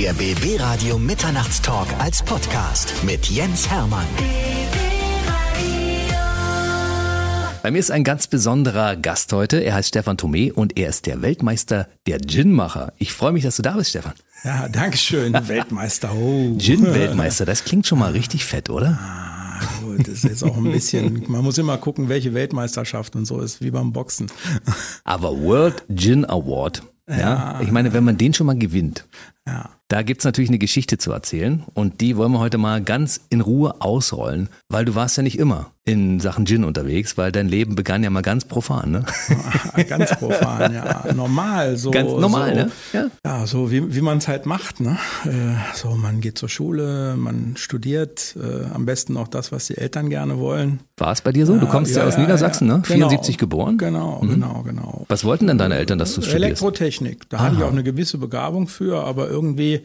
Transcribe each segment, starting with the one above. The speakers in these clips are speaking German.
Der BB Radio Mitternachtstalk als Podcast mit Jens Hermann. Bei mir ist ein ganz besonderer Gast heute. Er heißt Stefan Thome und er ist der Weltmeister der Ginmacher. Ich freue mich, dass du da bist, Stefan. Ja, danke schön. Weltmeister. Oh. Gin-Weltmeister, das klingt schon mal richtig fett, oder? Ah, gut, das ist jetzt auch ein bisschen, man muss immer gucken, welche Weltmeisterschaft und so ist, wie beim Boxen. Aber World Gin Award, ja, ja ich meine, wenn man den schon mal gewinnt, ja. Da gibt's natürlich eine Geschichte zu erzählen und die wollen wir heute mal ganz in Ruhe ausrollen, weil du warst ja nicht immer in Sachen Gin unterwegs, weil dein Leben begann ja mal ganz profan, ne? ganz profan, ja. Normal, so. Ganz normal, so, ne? Ja, ja so wie, wie man es halt macht, ne? Äh, so, man geht zur Schule, man studiert, äh, am besten auch das, was die Eltern gerne wollen. War es bei dir so? Du kommst ja, ja aus ja, Niedersachsen, ne? 74 genau, geboren? Genau, mhm. genau, genau. Was wollten denn deine Eltern, dass du studierst? Elektrotechnik. Da Aha. hatte ich auch eine gewisse Begabung für, aber irgendwie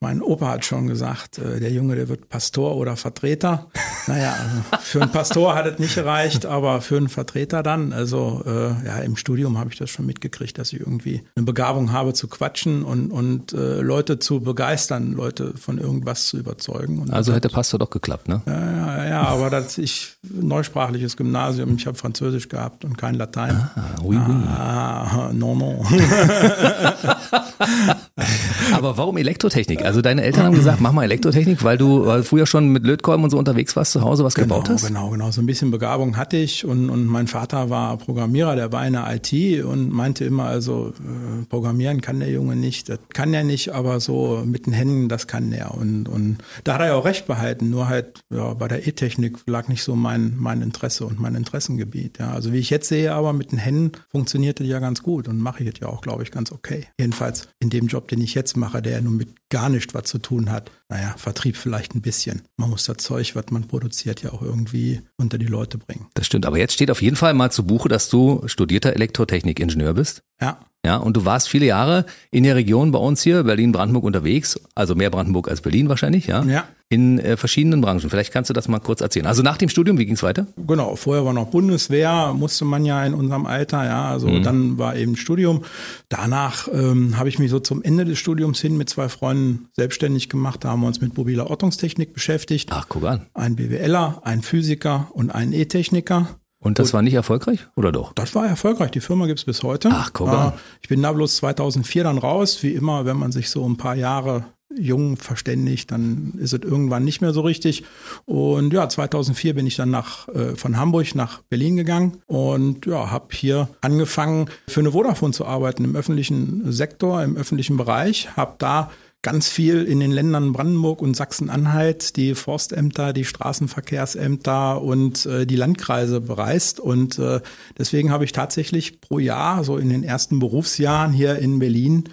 mein Opa hat schon gesagt, äh, der Junge, der wird Pastor oder Vertreter. Naja, also für einen Pastor hat es nicht gereicht, aber für einen Vertreter dann. Also äh, ja, im Studium habe ich das schon mitgekriegt, dass ich irgendwie eine Begabung habe zu quatschen und, und äh, Leute zu begeistern, Leute von irgendwas zu überzeugen. Und also hätte Pastor doch geklappt, ne? Ja, ja, ja aber das, ich, neusprachliches Gymnasium, ich habe Französisch gehabt und kein Latein. Ah, oui, oui. Ah, non, non. aber warum Elektrotechnik? Also deine Eltern haben gesagt, mach mal Elektrotechnik, weil du weil früher schon mit Lötkolben und so unterwegs warst, zu Hause was genau, gebaut hast? Genau, genau. So ein bisschen Begabung hatte ich und, und mein Vater war Programmierer, der war in der IT und meinte immer, also äh, Programmieren kann der Junge nicht. Das kann er nicht, aber so mit den Händen, das kann er. Und, und da hat er ja auch recht behalten, nur halt ja, bei der E-Technik lag nicht so mein, mein Interesse und mein Interessengebiet. Ja. Also wie ich jetzt sehe, aber mit den Händen funktioniert das ja ganz gut und mache ich jetzt ja auch, glaube ich, ganz okay. Jedenfalls in dem Job, den ich jetzt mache, der ja nun mit gar nicht was zu tun hat. Naja, Vertrieb vielleicht ein bisschen. Man muss das Zeug, was man produziert, ja auch irgendwie unter die Leute bringen. Das stimmt. Aber jetzt steht auf jeden Fall mal zu Buche, dass du studierter Elektrotechnikingenieur bist. Ja. Ja, und du warst viele Jahre in der Region bei uns hier, Berlin-Brandenburg unterwegs, also mehr Brandenburg als Berlin wahrscheinlich, ja? Ja. In äh, verschiedenen Branchen. Vielleicht kannst du das mal kurz erzählen. Also nach dem Studium, wie ging es weiter? Genau, vorher war noch Bundeswehr, musste man ja in unserem Alter, ja, also mhm. dann war eben Studium. Danach ähm, habe ich mich so zum Ende des Studiums hin mit zwei Freunden selbstständig gemacht. Da haben wir uns mit mobiler Ortungstechnik beschäftigt. Ach, guck an. Ein BWLer, ein Physiker und ein E-Techniker. Und das war nicht erfolgreich oder doch? Das war erfolgreich. Die Firma gibt es bis heute. Ach, guck mal. Ich bin da bloß 2004 dann raus. Wie immer, wenn man sich so ein paar Jahre jung verständigt, dann ist es irgendwann nicht mehr so richtig. Und ja, 2004 bin ich dann nach, äh, von Hamburg nach Berlin gegangen und ja, habe hier angefangen, für eine Vodafone zu arbeiten im öffentlichen Sektor, im öffentlichen Bereich. Habe da ganz viel in den Ländern Brandenburg und Sachsen-Anhalt, die Forstämter, die Straßenverkehrsämter und äh, die Landkreise bereist. Und äh, deswegen habe ich tatsächlich pro Jahr, so in den ersten Berufsjahren hier in Berlin,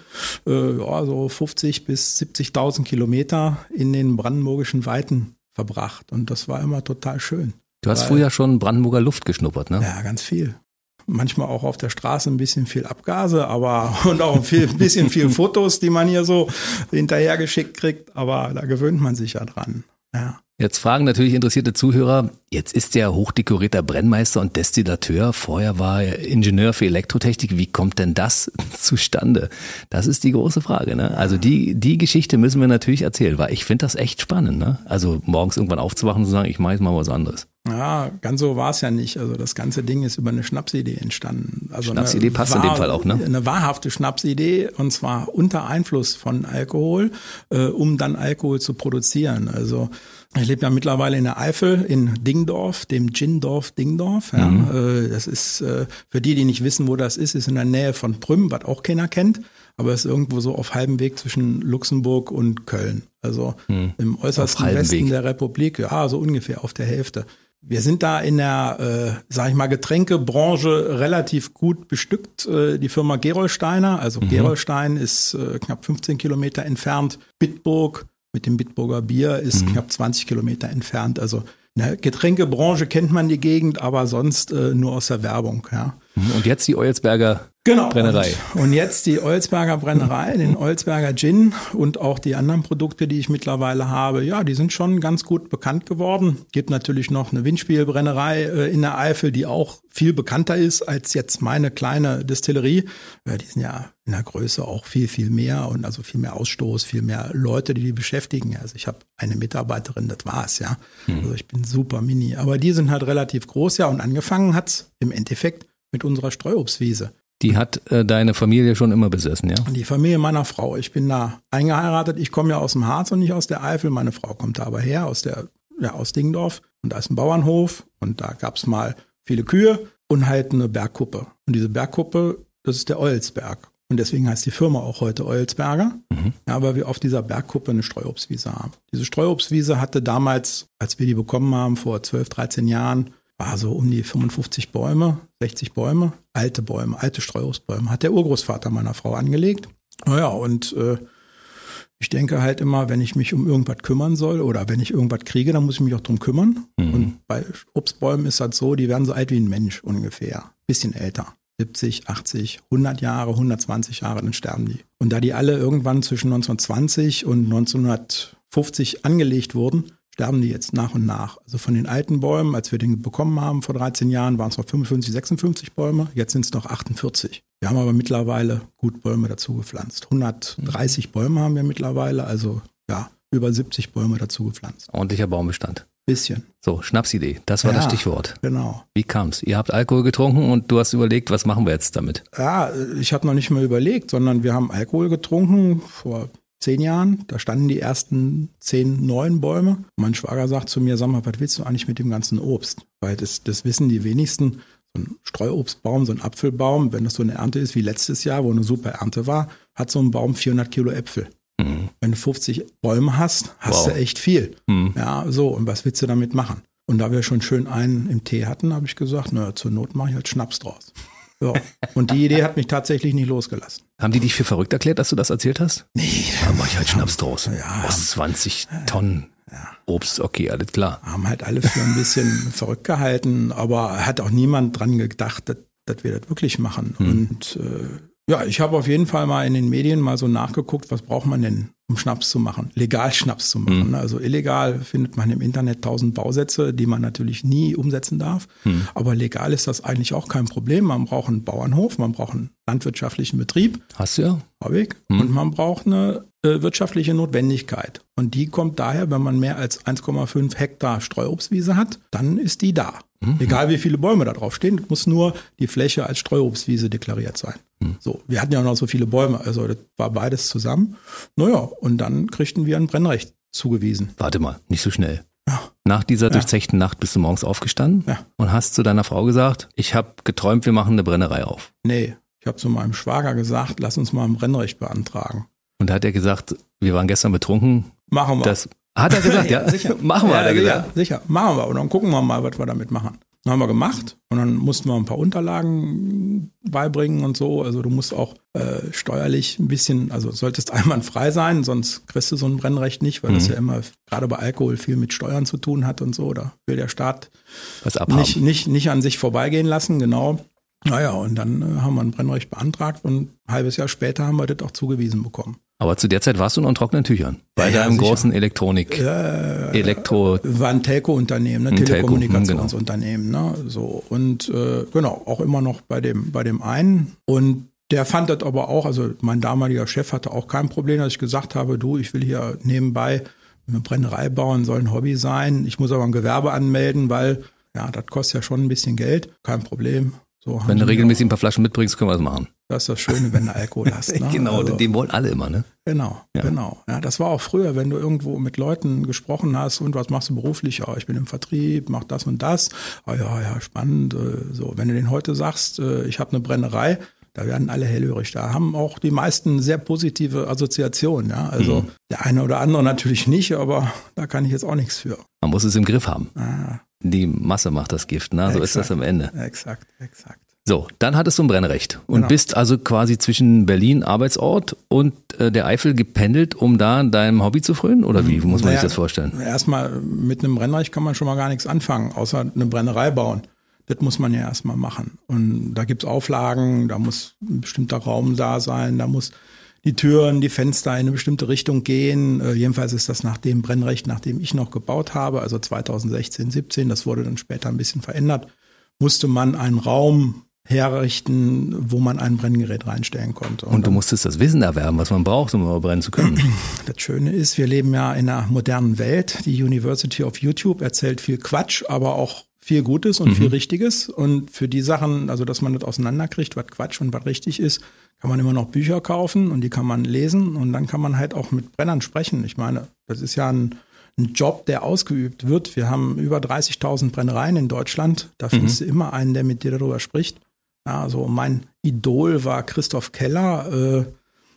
äh, ja, so 50 bis 70.000 Kilometer in den brandenburgischen Weiten verbracht. Und das war immer total schön. Du hast früher schon Brandenburger Luft geschnuppert, ne? Ja, ganz viel manchmal auch auf der Straße ein bisschen viel Abgase, aber und auch viel, ein bisschen viel Fotos, die man hier so hinterhergeschickt kriegt, aber da gewöhnt man sich ja dran. Ja. Jetzt fragen natürlich interessierte Zuhörer, jetzt ist der hochdekorierter Brennmeister und Destillateur, vorher war er Ingenieur für Elektrotechnik, wie kommt denn das zustande? Das ist die große Frage. Ne? Also die, die Geschichte müssen wir natürlich erzählen, weil ich finde das echt spannend. Ne? Also morgens irgendwann aufzuwachen und zu sagen, ich mache jetzt mal was anderes. Ja, ganz so war es ja nicht. Also das ganze Ding ist über eine Schnapsidee entstanden. Also Schnapsidee passt wahr, in dem Fall auch, ne? Eine wahrhafte Schnapsidee und zwar unter Einfluss von Alkohol, äh, um dann Alkohol zu produzieren. Also ich lebe ja mittlerweile in der Eifel, in Dingdorf, dem Gindorf Dingdorf. Ja. Mhm. Äh, das ist, äh, für die, die nicht wissen, wo das ist, ist in der Nähe von Prüm, was auch keiner kennt. Aber es ist irgendwo so auf halbem Weg zwischen Luxemburg und Köln. Also mhm. im äußersten Westen Weg. der Republik, ja, so ungefähr auf der Hälfte. Wir sind da in der, äh, sag ich mal, Getränkebranche relativ gut bestückt. Äh, die Firma Gerolsteiner, also mhm. Gerolstein ist äh, knapp 15 Kilometer entfernt. Bitburg mit dem Bitburger Bier ist mhm. knapp 20 Kilometer entfernt. Also in der Getränkebranche kennt man die Gegend, aber sonst äh, nur aus der Werbung. Ja. Und jetzt die Eulsberger Genau. Brennerei. Und, und jetzt die Olsberger Brennerei, den Olsberger Gin und auch die anderen Produkte, die ich mittlerweile habe. Ja, die sind schon ganz gut bekannt geworden. Gibt natürlich noch eine Windspielbrennerei äh, in der Eifel, die auch viel bekannter ist als jetzt meine kleine Distillerie. Ja, die sind ja in der Größe auch viel, viel mehr und also viel mehr Ausstoß, viel mehr Leute, die die beschäftigen. Also ich habe eine Mitarbeiterin, das war's, ja. Also ich bin super mini. Aber die sind halt relativ groß, ja. Und angefangen hat's im Endeffekt mit unserer Streuobstwiese. Die hat äh, deine Familie schon immer besessen, ja? Die Familie meiner Frau. Ich bin da eingeheiratet. Ich komme ja aus dem Harz und nicht aus der Eifel. Meine Frau kommt da aber her, aus der, ja, aus Dingendorf. Und da ist ein Bauernhof und da gab's mal viele Kühe und halt eine Bergkuppe. Und diese Bergkuppe, das ist der Eulsberg. Und deswegen heißt die Firma auch heute Eulsberger. Ja, weil wir auf dieser Bergkuppe eine Streuobstwiese haben. Diese Streuobstwiese hatte damals, als wir die bekommen haben, vor 12, 13 Jahren, war so um die 55 Bäume, 60 Bäume, alte Bäume, alte Streuobstbäume. Hat der Urgroßvater meiner Frau angelegt. Naja, und äh, ich denke halt immer, wenn ich mich um irgendwas kümmern soll oder wenn ich irgendwas kriege, dann muss ich mich auch drum kümmern. Und bei Obstbäumen ist das so, die werden so alt wie ein Mensch ungefähr. Bisschen älter. 70, 80, 100 Jahre, 120 Jahre, dann sterben die. Und da die alle irgendwann zwischen 1920 und 1950 angelegt wurden, sterben die jetzt nach und nach. Also von den alten Bäumen, als wir den bekommen haben vor 13 Jahren, waren es noch 55, 56 Bäume. Jetzt sind es noch 48. Wir haben aber mittlerweile gut Bäume dazu gepflanzt. 130 Bäume haben wir mittlerweile, also ja, über 70 Bäume dazu gepflanzt. Ordentlicher Baumbestand. Bisschen. So, Schnapsidee, das war das Ja. Stichwort. Genau. Wie kam's? Ihr habt Alkohol getrunken und du hast überlegt, was machen wir jetzt damit? Ja, ich habe noch nicht mal überlegt, sondern wir haben Alkohol getrunken vor zehn Jahren. Da standen die ersten zehn neuen Bäume. Mein Schwager sagt zu mir, sag mal, was willst du eigentlich mit dem ganzen Obst? Weil das, das wissen die wenigsten. So ein Streuobstbaum, so ein Apfelbaum, wenn das so eine Ernte ist wie letztes Jahr, wo eine super Ernte war, hat so ein Baum 400 Kilo Äpfel. Wenn du 50 Bäume hast, hast Wow. du echt viel. Ja, so. Und was willst du damit machen? Und da wir schon schön einen im Tee hatten, habe ich gesagt, naja, zur Not mache ich halt Schnaps draus. Ja. Und die Idee hat mich tatsächlich nicht losgelassen. Haben die dich für verrückt erklärt, dass du das erzählt hast? Nee. Da mach ich halt Schnaps draus. Ja. Aus 20 Tonnen Obst, okay, alles klar. Haben halt alle für ein bisschen verrückt gehalten, aber hat auch niemand dran gedacht, dass, dass wir das wirklich machen. Und äh, ja, ich habe auf jeden Fall mal in den Medien mal so nachgeguckt, was braucht man denn, um Schnaps zu machen, legal Schnaps zu machen. ne? Also illegal findet man im Internet tausend Bausätze, die man natürlich nie umsetzen darf. Aber legal ist das eigentlich auch kein Problem. Man braucht einen Bauernhof, man braucht einen landwirtschaftlichen Betrieb. Hast du ja? Habe ich. Und man braucht eine äh, wirtschaftliche Notwendigkeit. Und die kommt daher, wenn man mehr als 1,5 Hektar Streuobstwiese hat, dann ist die da. Egal wie viele Bäume da drauf stehen, muss nur die Fläche als Streuobstwiese deklariert sein. So, wir hatten ja auch noch so viele Bäume, also das war beides zusammen. Naja, und dann kriegten wir ein Brennrecht zugewiesen. Warte mal, nicht so schnell. Ja. Nach dieser durchzechten Nacht bist du morgens aufgestanden Ja. und hast zu deiner Frau gesagt, ich habe geträumt, wir machen eine Brennerei auf. Nee, ich habe zu meinem Schwager gesagt, lass uns mal ein Brennrecht beantragen. Und da hat er gesagt, wir waren gestern betrunken. Machen wir. Das hat er gesagt, ja, Machen wir, ja, hat er sicher, gesagt. sicher, machen wir. Und dann gucken wir mal, was wir damit machen. Dann haben wir gemacht und dann mussten wir ein paar Unterlagen beibringen und so. Also du musst auch äh, steuerlich ein bisschen, also solltest einwandfrei sein, sonst kriegst du so ein Brennrecht nicht, weil Mhm. das ja immer gerade bei Alkohol viel mit Steuern zu tun hat und so. Da will der Staat Was abhaben. nicht, nicht, nicht an sich vorbeigehen lassen, genau. Naja, und dann äh, haben wir ein Brennrecht beantragt und ein halbes Jahr später haben wir das auch zugewiesen bekommen. Aber zu der Zeit warst du noch in trockenen Tüchern. Bei Ja, ja, deinem sicher. großen Elektronik, Elektro, war ein Telco-Unternehmen, Ein Telco, Telekommunikationsunternehmen. Ne? So und äh, genau auch immer noch bei dem bei dem einen und der fand das aber auch, also mein damaliger Chef hatte auch kein Problem, dass ich gesagt habe, du, ich will hier nebenbei eine Brennerei bauen, soll ein Hobby sein. Ich muss aber ein Gewerbe anmelden, weil ja, das kostet ja schon ein bisschen Geld. Kein Problem. So wenn du regelmäßig ein paar Flaschen mitbringst, können wir das machen. auch- Das ist das Schöne, wenn du Alkohol hast. Ne? genau, Also- den wollen alle immer, ne? Genau, Ja. genau. Ja, das war auch früher, wenn du irgendwo mit Leuten gesprochen hast und was machst du beruflich? Ja, ich bin im Vertrieb, mach das und das. Ah, ja, ja, spannend. äh, So, wenn du den heute sagst, äh, ich habe eine Brennerei, da werden alle hellhörig. Da haben auch die meisten sehr positive Assoziationen. Ja, also Mhm. der eine oder andere natürlich nicht, aber da kann ich jetzt auch nichts für. Man muss es im Griff haben. Ah, Die Masse macht das Gift, ne? So ist Exakt. das am Ende. exakt, exakt. So, dann hattest du ein Brennrecht und Genau. bist also quasi zwischen Berlin, Arbeitsort und äh, der Eifel gependelt, um da deinem Hobby zu frönen? Oder wie muss man sich Naja, das vorstellen? Erstmal mit einem Brennrecht kann man schon mal gar nichts anfangen, außer eine Brennerei bauen. Das muss man ja erstmal machen. Und da gibt's Auflagen, da muss ein bestimmter Raum da sein, da muss die Türen, die Fenster in eine bestimmte Richtung gehen. Äh, jedenfalls ist das nach dem Brennrecht, nachdem ich noch gebaut habe, also 2016, 17, das wurde dann später ein bisschen verändert, musste man einen Raum herrichten, wo man ein Brenngerät reinstellen konnte. Und, und du musstest das Wissen erwerben, was man braucht, um brennen zu können. Das Schöne ist, wir leben ja in einer modernen Welt. Die University of YouTube erzählt viel Quatsch, aber auch viel Gutes und mhm. viel Richtiges. Und für die Sachen, also dass man das auseinanderkriegt, was Quatsch und was richtig ist, kann man immer noch Bücher kaufen und die kann man lesen und dann kann man halt auch mit Brennern sprechen. Ich meine, das ist ja ein, ein Job, der ausgeübt wird. Wir haben über 30.000 Brennereien in Deutschland. Da findest mhm. du immer einen, der mit dir darüber spricht. Ja, also mein Idol war Christoph Keller, äh,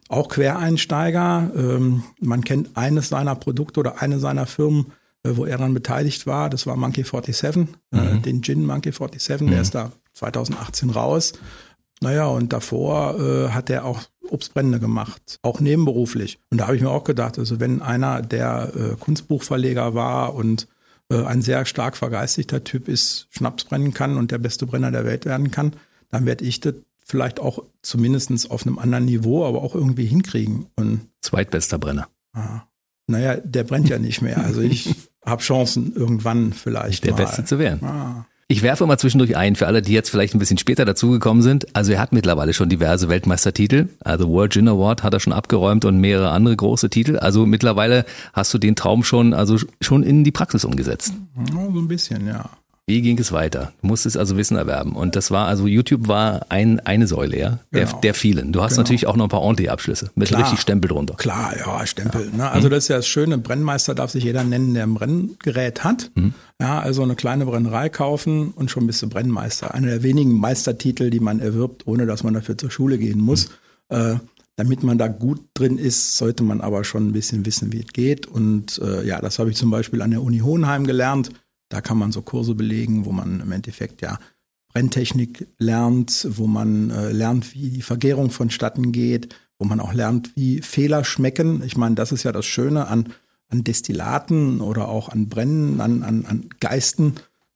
auch Quereinsteiger. Ähm, man kennt eines seiner Produkte oder eine seiner Firmen, äh, wo er dann beteiligt war. Das war Monkey 47, äh, mhm. äh, den Gin Monkey 47. Mhm. Der ist da 2018 raus. Naja, und davor äh, hat er auch Obstbrände gemacht, auch nebenberuflich. Und da habe ich mir auch gedacht, also wenn einer, der äh, Kunstbuchverleger war und äh, ein sehr stark vergeistigter Typ ist, Schnaps brennen kann und der beste Brenner der Welt werden kann, dann werde ich das vielleicht auch zumindest auf einem anderen Niveau, aber auch irgendwie hinkriegen. Und Zweitbester Brenner. Ah, naja, der brennt ja nicht mehr. Also ich habe Chancen irgendwann vielleicht. Der mal. Beste zu werden. Ah. Ich werfe mal zwischendurch ein, für alle, die jetzt vielleicht ein bisschen später dazugekommen sind. Also er hat mittlerweile schon diverse Weltmeistertitel. Also World Gin Award hat er schon abgeräumt und mehrere andere große Titel. Also mittlerweile hast du den Traum schon, also schon in die Praxis umgesetzt. So ein bisschen, ja. Wie ging es weiter? Du musstest also Wissen erwerben. Und das war, also YouTube war ein, eine Säule, ja, der, genau. der vielen. Du hast genau. natürlich auch noch ein paar ordentliche Abschlüsse mit Klar. richtig Stempel drunter. Klar, ja, Stempel. Ja. Ne? Also das ist ja das Schöne, Brennmeister darf sich jeder nennen, der ein Brenngerät hat. Mhm. Ja, also eine kleine Brennerei kaufen und schon bist du Brennmeister. Einer der wenigen Meistertitel, die man erwirbt, ohne dass man dafür zur Schule gehen muss. Mhm. Äh, damit man da gut drin ist, sollte man aber schon ein bisschen wissen, wie es geht. Und äh, ja, das habe ich zum Beispiel an der Uni Hohenheim gelernt da kann man so Kurse belegen, wo man im Endeffekt ja Brenntechnik lernt, wo man äh, lernt, wie die Vergärung vonstatten geht, wo man auch lernt, wie Fehler schmecken. Ich meine, das ist ja das Schöne an, an Destillaten oder auch an Brennen, an, an, an Geisten.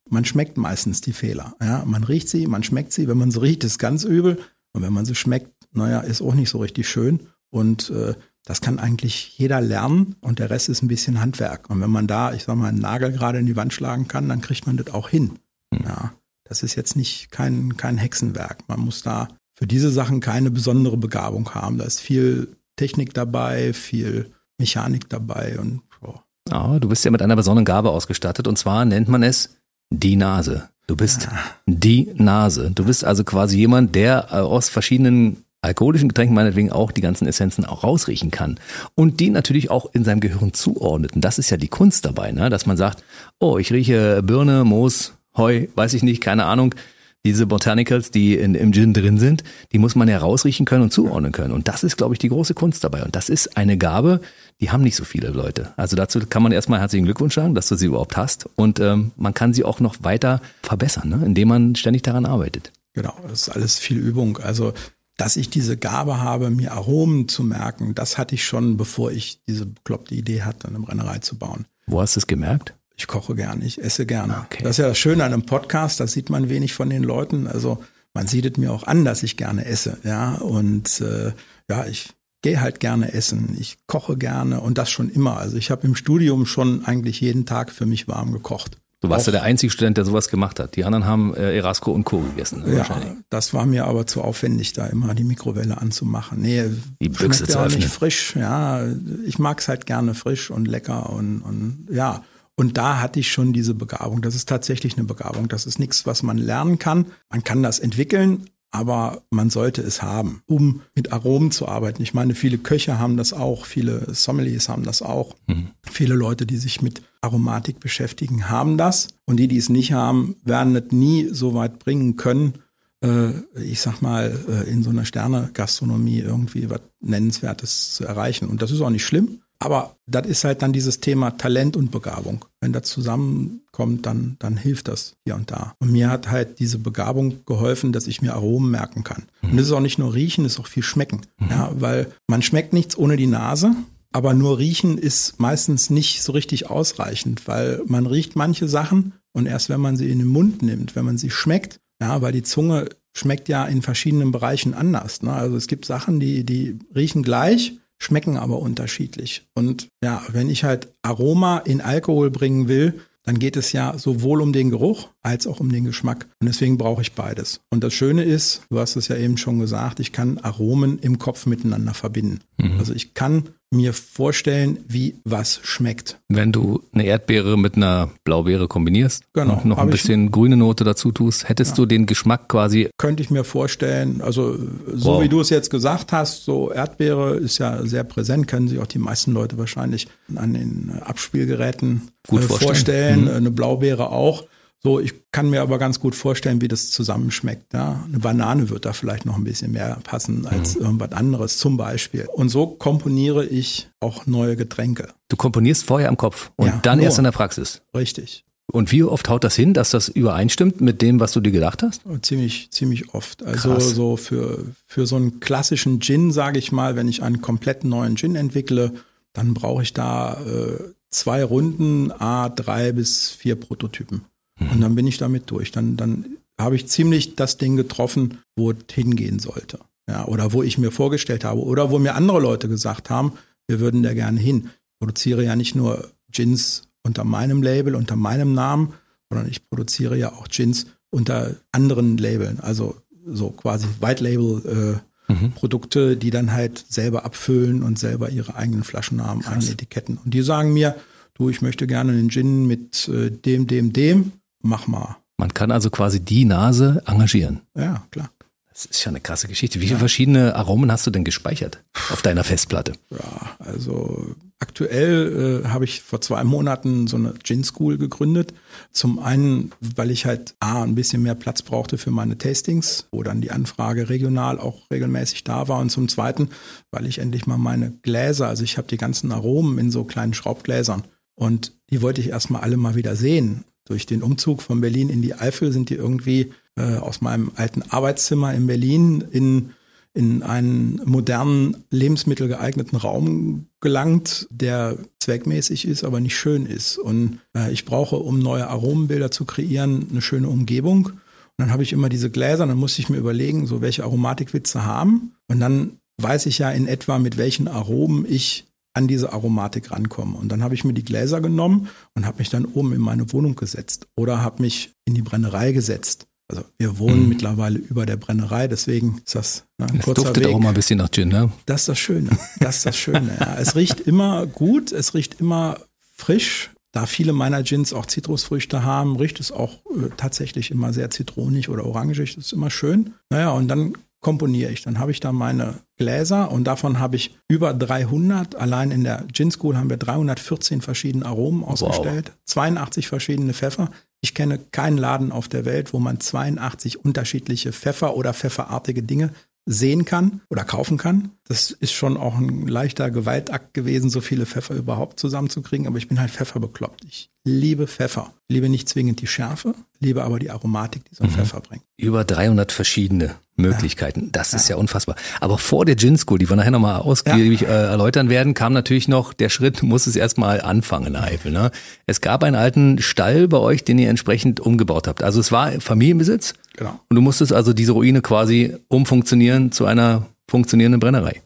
Man schmeckt meistens die Fehler. Ja? Man riecht sie, man schmeckt sie. Wenn man sie riecht, ist ganz übel. Und wenn man sie schmeckt, naja, ist auch nicht so richtig schön. Und äh, das kann eigentlich jeder lernen und der Rest ist ein bisschen Handwerk. Und wenn man da, ich sag mal, einen Nagel gerade in die Wand schlagen kann, dann kriegt man das auch hin. Hm. Ja, das ist jetzt nicht kein, kein Hexenwerk. Man muss da für diese Sachen keine besondere Begabung haben. Da ist viel Technik dabei, viel Mechanik dabei und oh. oh, du bist ja mit einer besonderen Gabe ausgestattet und zwar nennt man es die Nase. Du bist ja. die Nase. Du bist also quasi jemand, der äh, aus verschiedenen alkoholischen Getränken meinetwegen auch die ganzen Essenzen auch rausriechen kann und die natürlich auch in seinem Gehirn zuordnet. Und das ist ja die Kunst dabei, ne? dass man sagt, oh, ich rieche Birne, Moos, Heu, weiß ich nicht, keine Ahnung. Diese Botanicals, die in, im Gin drin sind, die muss man ja rausriechen können und zuordnen können. Und das ist, glaube ich, die große Kunst dabei. Und das ist eine Gabe, die haben nicht so viele Leute. Also dazu kann man erstmal herzlichen Glückwunsch sagen, dass du sie überhaupt hast. Und ähm, man kann sie auch noch weiter verbessern, ne? indem man ständig daran arbeitet. Genau, das ist alles viel Übung. Also dass ich diese Gabe habe, mir Aromen zu merken, das hatte ich schon, bevor ich diese bekloppte Idee hatte, eine Brennerei zu bauen. Wo hast du es gemerkt? Ich koche gerne, ich esse gerne. Okay. Das ist ja das Schöne an einem Podcast, da sieht man wenig von den Leuten. Also man sieht es mir auch an, dass ich gerne esse, ja. Und äh, ja, ich gehe halt gerne essen, ich koche gerne und das schon immer. Also ich habe im Studium schon eigentlich jeden Tag für mich warm gekocht. Du warst ja der einzige Student, der sowas gemacht hat. Die anderen haben äh, Erasco und Co. gegessen. Ne, ja, das war mir aber zu aufwendig, da immer die Mikrowelle anzumachen. Nee, die Büchse zu öffnen. nicht frisch. Ja, ich mag es halt gerne frisch und lecker und, und ja. Und da hatte ich schon diese Begabung. Das ist tatsächlich eine Begabung. Das ist nichts, was man lernen kann. Man kann das entwickeln, aber man sollte es haben, um mit Aromen zu arbeiten. Ich meine, viele Köche haben das auch, viele Sommeliers haben das auch. Mhm. Viele Leute, die sich mit Aromatik beschäftigen, haben das. Und die, die es nicht haben, werden es nie so weit bringen können, äh, ich sag mal, äh, in so einer Sterne-Gastronomie irgendwie was Nennenswertes zu erreichen. Und das ist auch nicht schlimm. Aber das ist halt dann dieses Thema Talent und Begabung. Wenn das zusammenkommt, dann, dann hilft das hier und da. Und mir hat halt diese Begabung geholfen, dass ich mir Aromen merken kann. Und es ist auch nicht nur riechen, es ist auch viel schmecken. Mhm. Ja, weil man schmeckt nichts ohne die Nase. Aber nur riechen ist meistens nicht so richtig ausreichend, weil man riecht manche Sachen Und erst wenn man sie in den Mund nimmt, wenn man sie schmeckt, ja, weil die Zunge schmeckt ja in verschiedenen Bereichen anders. Ne? Also es gibt Sachen, die, die riechen gleich, schmecken aber unterschiedlich. Und ja, wenn ich halt Aroma in Alkohol bringen will, dann geht es ja sowohl um den Geruch als auch um den Geschmack. Und deswegen brauche ich beides. Und das Schöne ist, du hast es ja eben schon gesagt, ich kann Aromen im Kopf miteinander verbinden. Mhm. Also ich kann mir vorstellen, wie was schmeckt. Wenn du eine Erdbeere mit einer Blaubeere kombinierst genau, und noch ein bisschen ich, grüne Note dazu tust, hättest ja. du den Geschmack quasi. Könnte ich mir vorstellen, also so wow. wie du es jetzt gesagt hast, so Erdbeere ist ja sehr präsent, können sich auch die meisten Leute wahrscheinlich an den Abspielgeräten Gut äh, vorstellen. vorstellen. Mhm. Eine Blaubeere auch. So, ich kann mir aber ganz gut vorstellen, wie das zusammenschmeckt. Ja? Eine Banane wird da vielleicht noch ein bisschen mehr passen als mhm. irgendwas anderes zum Beispiel. Und so komponiere ich auch neue Getränke. Du komponierst vorher im Kopf und ja, dann nur. erst in der Praxis. Richtig. Und wie oft haut das hin, dass das übereinstimmt mit dem, was du dir gedacht hast? Ziemlich, ziemlich oft. Also Krass. so für, für so einen klassischen Gin, sage ich mal, wenn ich einen komplett neuen Gin entwickle, dann brauche ich da äh, zwei Runden, a drei bis vier Prototypen. Und dann bin ich damit durch. Dann, dann habe ich ziemlich das Ding getroffen, wo es hingehen sollte. Ja, oder wo ich mir vorgestellt habe. Oder wo mir andere Leute gesagt haben, wir würden da gerne hin. Ich produziere ja nicht nur Gins unter meinem Label, unter meinem Namen, sondern ich produziere ja auch Gins unter anderen Labeln. Also so quasi White Label äh, mhm. Produkte, die dann halt selber abfüllen und selber ihre eigenen Flaschennamen, Krass. eigene Etiketten. Und die sagen mir, du, ich möchte gerne einen Gin mit äh, dem, dem, dem mach mal. Man kann also quasi die Nase engagieren. Ja, klar. Das ist ja eine krasse Geschichte. Wie viele ja. verschiedene Aromen hast du denn gespeichert auf deiner Festplatte? Ja, also aktuell äh, habe ich vor zwei Monaten so eine Gin School gegründet. Zum einen, weil ich halt A, ein bisschen mehr Platz brauchte für meine Tastings, wo dann die Anfrage regional auch regelmäßig da war. Und zum zweiten, weil ich endlich mal meine Gläser, also ich habe die ganzen Aromen in so kleinen Schraubgläsern. Und die wollte ich erstmal alle mal wieder sehen durch den Umzug von Berlin in die Eifel sind die irgendwie äh, aus meinem alten Arbeitszimmer in Berlin in, in einen modernen, lebensmittelgeeigneten Raum gelangt, der zweckmäßig ist, aber nicht schön ist. Und äh, ich brauche, um neue Aromenbilder zu kreieren, eine schöne Umgebung. Und dann habe ich immer diese Gläser, dann musste ich mir überlegen, so welche Aromatikwitze haben. Und dann weiß ich ja in etwa, mit welchen Aromen ich an diese Aromatik rankommen. Und dann habe ich mir die Gläser genommen und habe mich dann oben in meine Wohnung gesetzt oder habe mich in die Brennerei gesetzt. Also wir wohnen mhm. mittlerweile über der Brennerei, deswegen ist das ne, ein es kurzer duftet Weg. auch mal ein bisschen nach Gin, ne? Das ist das Schöne. Das ist das Schöne. ja. Es riecht immer gut, es riecht immer frisch. Da viele meiner Gins auch Zitrusfrüchte haben, riecht es auch äh, tatsächlich immer sehr zitronig oder orangig. Das ist immer schön. Naja, und dann komponiere ich. Dann habe ich da meine Gläser und davon habe ich über 300. Allein in der Gin School haben wir 314 verschiedene Aromen ausgestellt, wow. 82 verschiedene Pfeffer. Ich kenne keinen Laden auf der Welt, wo man 82 unterschiedliche Pfeffer oder pfefferartige Dinge sehen kann oder kaufen kann. Das ist schon auch ein leichter Gewaltakt gewesen, so viele Pfeffer überhaupt zusammenzukriegen. Aber ich bin halt Pfeffer bekloppt. Ich liebe Pfeffer. Liebe nicht zwingend die Schärfe, liebe aber die Aromatik, die so ein mhm. Pfeffer bringt. Über 300 verschiedene Möglichkeiten. Ja. Das ist ja. ja unfassbar. Aber vor der Gin School, die wir nachher nochmal ausgiebig ja. äh, erläutern werden, kam natürlich noch der Schritt, muss es erstmal anfangen Eifel. Ne? Es gab einen alten Stall bei euch, den ihr entsprechend umgebaut habt. Also es war Familienbesitz. Genau. Und du musstest also diese Ruine quasi umfunktionieren zu einer funktionierenden Brennerei.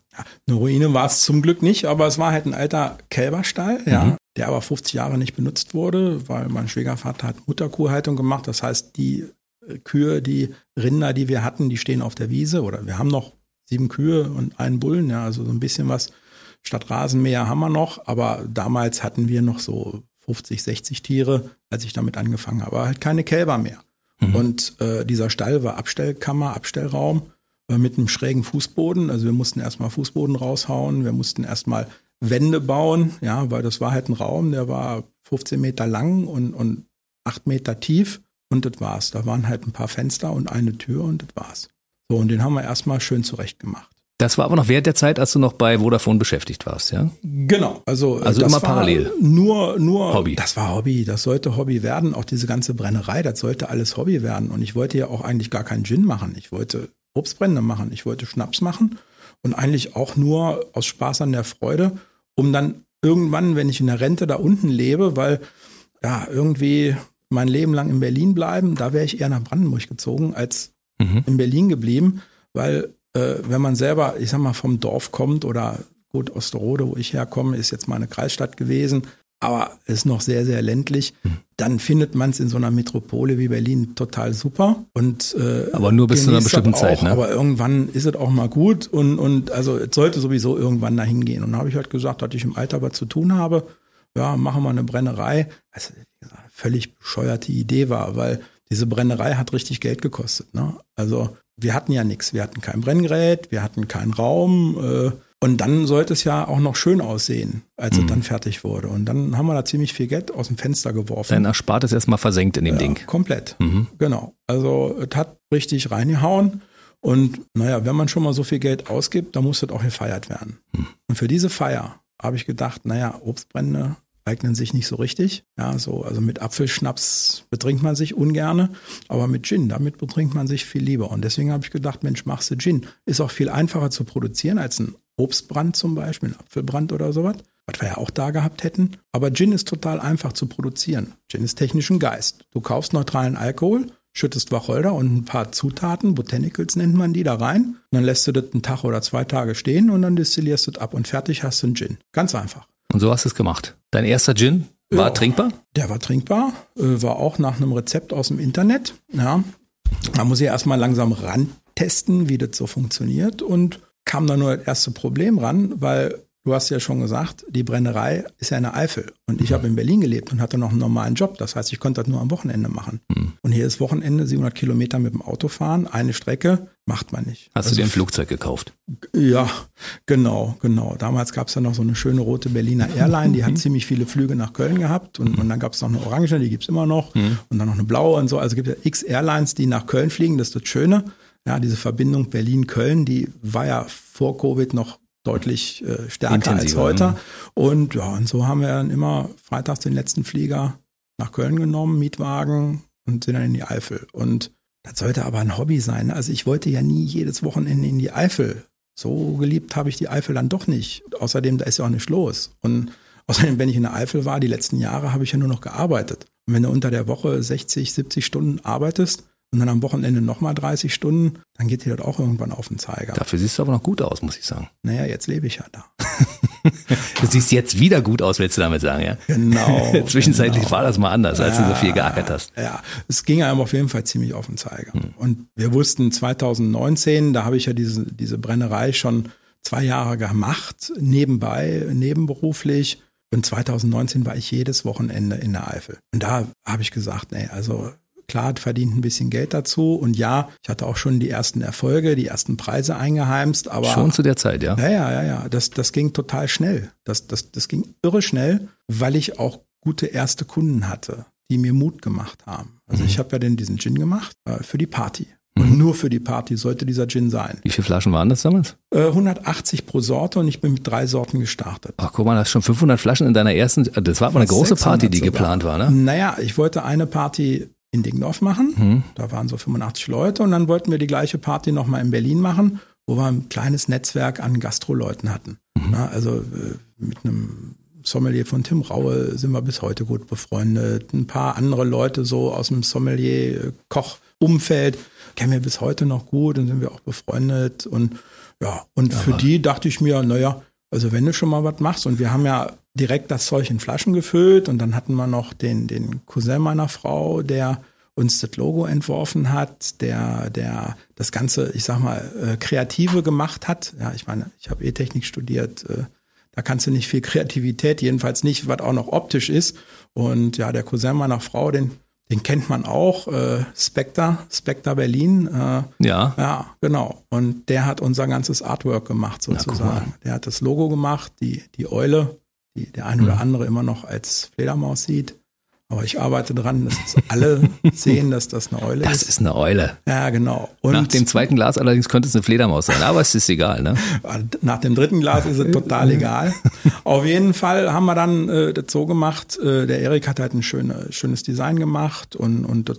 Eine Ruine war es zum Glück nicht, aber es war halt ein alter Kälberstall, mhm. ja, der aber 50 Jahre nicht benutzt wurde, weil mein Schwiegervater hat Mutterkuhhaltung gemacht. Das heißt, die äh, Kühe, die Rinder, die wir hatten, die stehen auf der Wiese oder wir haben noch sieben Kühe und einen Bullen, ja, also so ein bisschen was statt Rasenmäher haben wir noch, aber damals hatten wir noch so 50, 60 Tiere, als ich damit angefangen habe, aber halt keine Kälber mehr. Mhm. Und äh, dieser Stall war Abstellkammer, Abstellraum mit einem schrägen Fußboden. Also wir mussten erstmal Fußboden raushauen, wir mussten erstmal Wände bauen, ja, weil das war halt ein Raum, der war 15 Meter lang und, und 8 Meter tief und das war's. Da waren halt ein paar Fenster und eine Tür und das war's. So, und den haben wir erstmal schön zurecht gemacht. Das war aber noch während der Zeit, als du noch bei Vodafone beschäftigt warst, ja? Genau. Also, also immer parallel. Nur, nur Hobby. Das war Hobby. Das sollte Hobby werden. Auch diese ganze Brennerei, das sollte alles Hobby werden. Und ich wollte ja auch eigentlich gar keinen Gin machen. Ich wollte Obstbrände machen. Ich wollte Schnaps machen. Und eigentlich auch nur aus Spaß an der Freude, um dann irgendwann, wenn ich in der Rente da unten lebe, weil ja, irgendwie mein Leben lang in Berlin bleiben, da wäre ich eher nach Brandenburg gezogen als mhm. in Berlin geblieben, weil äh, wenn man selber, ich sag mal, vom Dorf kommt oder gut, Osterode, wo ich herkomme, ist jetzt mal eine Kreisstadt gewesen, aber ist noch sehr, sehr ländlich, dann findet man es in so einer Metropole wie Berlin total super. Und, äh, aber nur bis zu einer bestimmten auch, Zeit, ne? Aber irgendwann ist es auch mal gut und, und also es sollte sowieso irgendwann dahin gehen. Und dann habe ich halt gesagt, dass ich im Alter was zu tun habe, ja, machen wir eine Brennerei. Also, wie gesagt, völlig bescheuerte Idee war, weil diese Brennerei hat richtig Geld gekostet. Ne? Also wir hatten ja nichts. Wir hatten kein Brenngerät, wir hatten keinen Raum. Äh, und dann sollte es ja auch noch schön aussehen, als mhm. es dann fertig wurde. Und dann haben wir da ziemlich viel Geld aus dem Fenster geworfen. Dein Erspartes erstmal versenkt in dem ja, Ding. Komplett. Mhm. Genau. Also es hat richtig reingehauen. Und naja, wenn man schon mal so viel Geld ausgibt, dann muss das auch gefeiert werden. Mhm. Und für diese Feier habe ich gedacht, naja, Obstbrände eignen sich nicht so richtig. Ja, so, also mit Apfelschnaps betrinkt man sich ungerne, aber mit Gin, damit betrinkt man sich viel lieber. Und deswegen habe ich gedacht, Mensch, machst du Gin. Ist auch viel einfacher zu produzieren als ein Obstbrand zum Beispiel, ein Apfelbrand oder sowas, was wir ja auch da gehabt hätten. Aber Gin ist total einfach zu produzieren. Gin ist technisch ein Geist. Du kaufst neutralen Alkohol, schüttest Wacholder und ein paar Zutaten, Botanicals nennt man die, da rein. Und dann lässt du das einen Tag oder zwei Tage stehen und dann destillierst du es ab und fertig hast du einen Gin. Ganz einfach. Und so hast du es gemacht. Dein erster Gin war ja, trinkbar? Der war trinkbar, äh, war auch nach einem Rezept aus dem Internet. Ja, da muss ich erstmal langsam rantesten, wie das so funktioniert und kam dann nur das erste Problem ran, weil Du hast ja schon gesagt, die Brennerei ist ja in der Eifel. Und ich mhm. habe in Berlin gelebt und hatte noch einen normalen Job. Das heißt, ich konnte das nur am Wochenende machen. Mhm. Und hier ist Wochenende 700 Kilometer mit dem Auto fahren. Eine Strecke macht man nicht. Hast also, du dir ein Flugzeug gekauft? Ja, genau, genau. Damals gab es ja noch so eine schöne rote Berliner Airline. Die hat mhm. ziemlich viele Flüge nach Köln gehabt. Und, und dann gab es noch eine orange, die gibt es immer noch. Mhm. Und dann noch eine blaue und so. Also gibt es ja x Airlines, die nach Köln fliegen. Das ist das Schöne. Ja, diese Verbindung Berlin-Köln, die war ja vor Covid noch deutlich äh, stärker Intensiver, als heute. Und ja, und so haben wir dann immer freitags den letzten Flieger nach Köln genommen, Mietwagen und sind dann in die Eifel. Und das sollte aber ein Hobby sein. Also ich wollte ja nie jedes Wochenende in die Eifel. So geliebt habe ich die Eifel dann doch nicht. Außerdem, da ist ja auch nicht los. Und außerdem, wenn ich in der Eifel war, die letzten Jahre habe ich ja nur noch gearbeitet. Und wenn du unter der Woche 60, 70 Stunden arbeitest, und dann am Wochenende nochmal 30 Stunden, dann geht dir das auch irgendwann auf den Zeiger. Dafür siehst du aber noch gut aus, muss ich sagen. Naja, jetzt lebe ich ja da. du siehst jetzt wieder gut aus, willst du damit sagen, ja? Genau. Zwischenzeitlich genau. war das mal anders, als ja, du so viel geackert hast. Ja, es ging einem auf jeden Fall ziemlich auf den Zeiger. Hm. Und wir wussten 2019, da habe ich ja diese, diese Brennerei schon zwei Jahre gemacht, nebenbei, nebenberuflich. Und 2019 war ich jedes Wochenende in der Eifel. Und da habe ich gesagt, nee, also Klar, verdient ein bisschen Geld dazu. Und ja, ich hatte auch schon die ersten Erfolge, die ersten Preise eingeheimst. Aber schon zu der Zeit, ja. Ja, ja, ja, ja. Das, das ging total schnell. Das, das, das ging irre schnell, weil ich auch gute erste Kunden hatte, die mir Mut gemacht haben. Also mhm. ich habe ja dann diesen Gin gemacht äh, für die Party. Und mhm. nur für die Party sollte dieser Gin sein. Wie viele Flaschen waren das damals? Äh, 180 pro Sorte und ich bin mit drei Sorten gestartet. Ach guck mal, hast schon 500 Flaschen in deiner ersten, das war aber eine große Party, die sogar. geplant war, ne? Naja, ich wollte eine Party in Dingdorf machen. Mhm. Da waren so 85 Leute und dann wollten wir die gleiche Party nochmal in Berlin machen, wo wir ein kleines Netzwerk an Gastroleuten hatten. Mhm. Na, also äh, mit einem Sommelier von Tim Raue sind wir bis heute gut befreundet. Ein paar andere Leute so aus dem Sommelier-Koch-Umfeld kennen wir bis heute noch gut und sind wir auch befreundet. Und ja, und ja, für die dachte ich mir, naja, also wenn du schon mal was machst und wir haben ja direkt das Zeug in Flaschen gefüllt und dann hatten wir noch den, den Cousin meiner Frau, der uns das Logo entworfen hat, der, der das Ganze, ich sag mal, äh, Kreative gemacht hat. Ja, ich meine, ich habe E-Technik studiert, äh, da kannst du nicht viel Kreativität, jedenfalls nicht, was auch noch optisch ist. Und ja, der Cousin meiner Frau, den, den kennt man auch, äh, Spectre, Spectre Berlin. Äh, ja. Ja, genau. Und der hat unser ganzes Artwork gemacht, sozusagen. Der hat das Logo gemacht, die, die Eule die der eine oder mhm. andere immer noch als Fledermaus sieht. Aber ich arbeite dran, dass alle sehen, dass das eine Eule das ist. Das ist eine Eule. Ja, genau. Und Nach dem zweiten Glas allerdings könnte es eine Fledermaus sein, aber es ist egal, ne? Nach dem dritten Glas ist es total egal. Auf jeden Fall haben wir dann äh, das so gemacht, äh, der Erik hat halt ein schöne, schönes Design gemacht und, und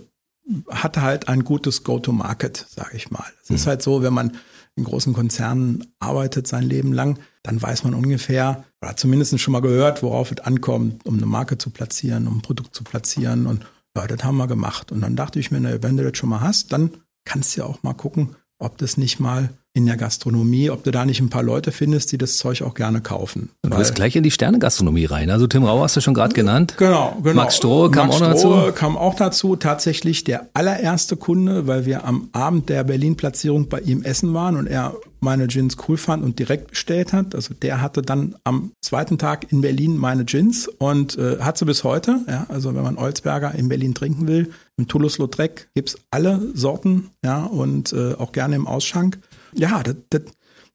hatte halt ein gutes Go-to-Market, sage ich mal. Es mhm. ist halt so, wenn man in großen Konzernen arbeitet sein Leben lang, dann weiß man ungefähr oder zumindest schon mal gehört, worauf es ankommt, um eine Marke zu platzieren, um ein Produkt zu platzieren. Und Ja, das haben wir gemacht. Und dann dachte ich mir, na, wenn du das schon mal hast, dann kannst du ja auch mal gucken, ob das nicht mal in der Gastronomie, ob du da nicht ein paar Leute findest, die das Zeug auch gerne kaufen. Und du bist gleich in die Sterne-Gastronomie rein. Also Tim Rau hast du schon gerade genannt. Genau, genau. Max Strohe kam Max auch noch Strohe dazu. kam auch dazu. Tatsächlich der allererste Kunde, weil wir am Abend der Berlin-Platzierung bei ihm essen waren und er meine Gins cool fand und direkt bestellt hat. Also der hatte dann am zweiten Tag in Berlin meine Gins und äh, hat sie bis heute. Ja, also wenn man Olsberger in Berlin trinken will, im Toulouse-Lautrec gibt's alle Sorten, ja, und äh, auch gerne im Ausschank. Ja, das, das,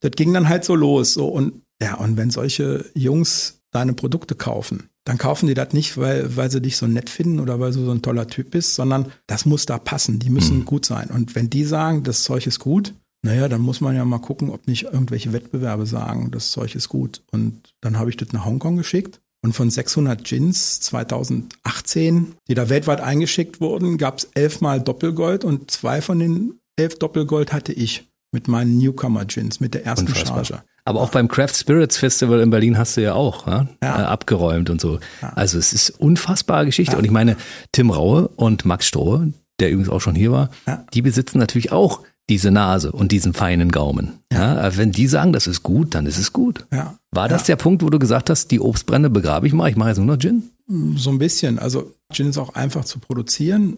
das ging dann halt so los. So und ja, und wenn solche Jungs deine Produkte kaufen, dann kaufen die das nicht, weil, weil sie dich so nett finden oder weil du so ein toller Typ bist, sondern das muss da passen. Die müssen Mhm. gut sein. Und wenn die sagen, das Zeug ist gut, naja, dann muss man ja mal gucken, ob nicht irgendwelche Wettbewerbe sagen, das Zeug ist gut. Und dann habe ich das nach Hongkong geschickt. Und von 600 Gins 2018, die da weltweit eingeschickt wurden, gab es elfmal Doppelgold und zwei von den elf Doppelgold hatte ich mit meinen Newcomer-Gins, mit der ersten Unfassbar. Charge. Aber auch beim Craft Spirits Festival in Berlin hast du ja auch ja, Ja. Äh, abgeräumt und so. Also es ist unfassbare Geschichte. Und ich meine, Tim Raue und Max Strohe, der übrigens auch schon hier war, Ja. die besitzen natürlich auch diese Nase und diesen feinen Gaumen. Ja. wenn die sagen, das ist gut, dann ist es gut. Ja. War das der Punkt, wo du gesagt hast, die Obstbrände begrabe ich mal, ich mache jetzt nur noch Gin? So ein bisschen. Also Gin ist auch einfach zu produzieren.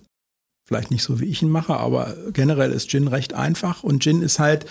Vielleicht nicht so, wie ich ihn mache, aber generell ist Gin recht einfach. Und Gin ist halt,